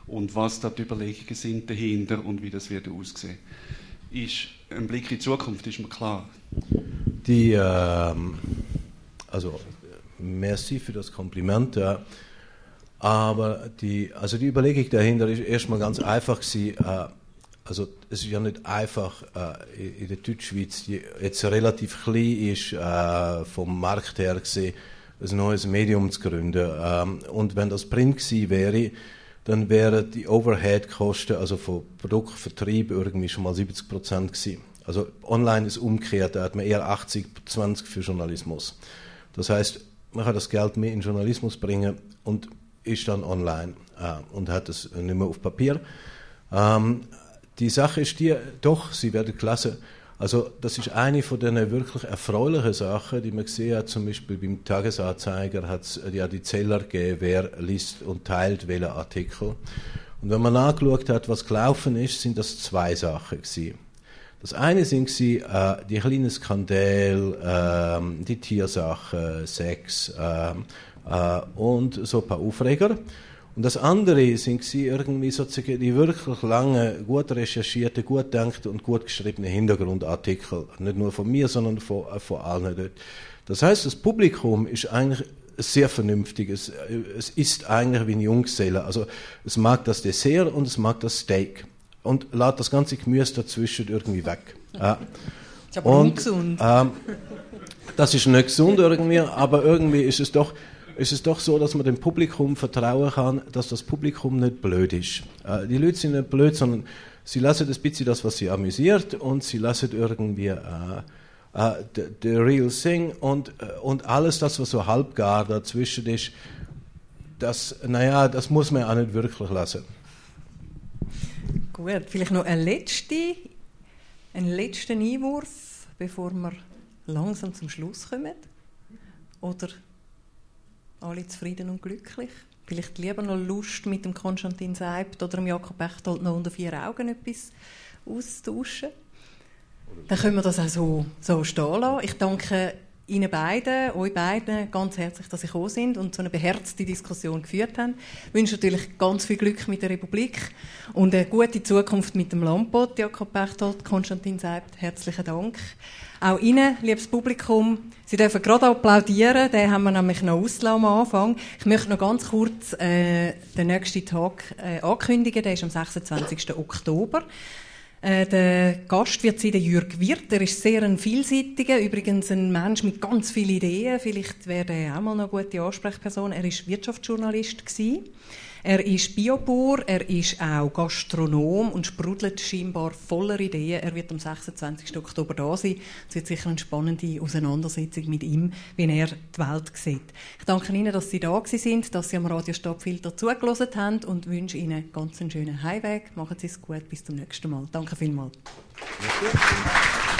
und was da die Überlegungen sind dahinter und wie das wird aussehen. Ist ein Blick in die Zukunft, ist mir klar. Die, ähm, also merci für das Kompliment. Ja. Aber die, also die Überlegung dahinter ist erstmal ganz einfach gewesen, äh, also es ist ja nicht einfach äh, in der Deutschschweiz, die jetzt relativ klein ist, äh, vom Markt her gesehen, ein neues Medium zu gründen. Ähm, und wenn das Print gewesen wäre, dann wären die Overhead-Kosten, also von Produktvertrieb, irgendwie schon mal 70 Prozent gewesen. Also online ist umgekehrt, da hat man eher 80, 20 für Journalismus. Das heißt, man kann das Geld mehr in Journalismus bringen und ist dann online äh, und hat es nicht mehr auf Papier. Ähm, die Sache ist die, doch, sie werden klasse. Also das ist eine von den wirklich erfreulichen Sachen, die man gesehen hat, zum Beispiel beim Tagesanzeiger hat es ja die Zähler gegeben, wer liest und teilt welchen Artikel. Und wenn man angeschaut hat, was gelaufen ist, sind das zwei Sachen gewesen. Das eine sind sie, äh, die kleinen Skandale, äh, die Tiersachen, Sex äh, äh, und so ein paar Aufreger. Und das andere sind sie irgendwie sozusagen die wirklich lange, gut recherchierte, gut denkte und gut geschriebene Hintergrundartikel. Nicht nur von mir, sondern von, äh, von allen dort. Das heißt, das Publikum ist eigentlich sehr vernünftig. Es, es ist eigentlich wie ein Junggeselle. Also es mag das Dessert und es mag das Steak. Und lässt das ganze Gemüse dazwischen irgendwie weg. Ja. Ist aber und, ungesund. Ähm, das ist nicht gesund irgendwie, aber irgendwie ist es doch ist es doch so, dass man dem Publikum vertrauen kann, dass das Publikum nicht blöd ist. Äh, die Leute sind nicht blöd, sondern sie lassen ein bisschen das, was sie amüsiert und sie lassen irgendwie äh, äh, the, the, real thing und, äh, und alles das, was so halbgar dazwischen ist, das, naja, das muss man auch nicht wirklich lassen. Gut, vielleicht noch ein letzter, einen letzten Einwurf, bevor wir langsam zum Schluss kommen. Oder alle zufrieden und glücklich. Vielleicht lieber noch Lust, mit dem Konstantin Seibt oder dem Jakob Bechtold noch unter vier Augen etwas auszutauschen. Dann können wir das auch so, so stehen lassen. Ich danke Ihnen beiden, euch beiden ganz herzlich, dass Sie gekommen sind und so eine beherzte Diskussion geführt haben. Ich wünsche natürlich ganz viel Glück mit der Republik und eine gute Zukunft mit dem Lampot. Jakob Bechtold, Konstantin Seibt, herzlichen Dank. Auch Ihnen, liebes Publikum, Sie dürfen gerade applaudieren, den haben wir nämlich noch auslassen am Anfang. Ich möchte noch ganz kurz äh, den nächsten Tag äh, ankündigen, der ist am 26. Oktober. Äh, der Gast wird sein, der Jürg Wirth. Er ist sehr ein vielseitiger, übrigens ein Mensch mit ganz vielen Ideen. Vielleicht wäre er auch mal eine gute Ansprechperson. Er ist Wirtschaftsjournalist gewesen. Er ist Biobauer, er ist auch Gastronom und sprudelt scheinbar voller Ideen. Er wird am 26. Oktober da sein. Es wird sicher eine spannende Auseinandersetzung mit ihm, wie er die Welt sieht. Ich danke Ihnen, dass Sie da sind, dass Sie am Radio Stadtfilter zugelassen haben und wünsche Ihnen ganz einen schönen Heimweg. Machen Sie es gut, bis zum nächsten Mal. Danke vielmals. Thank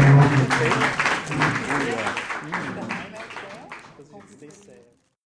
Obrigado.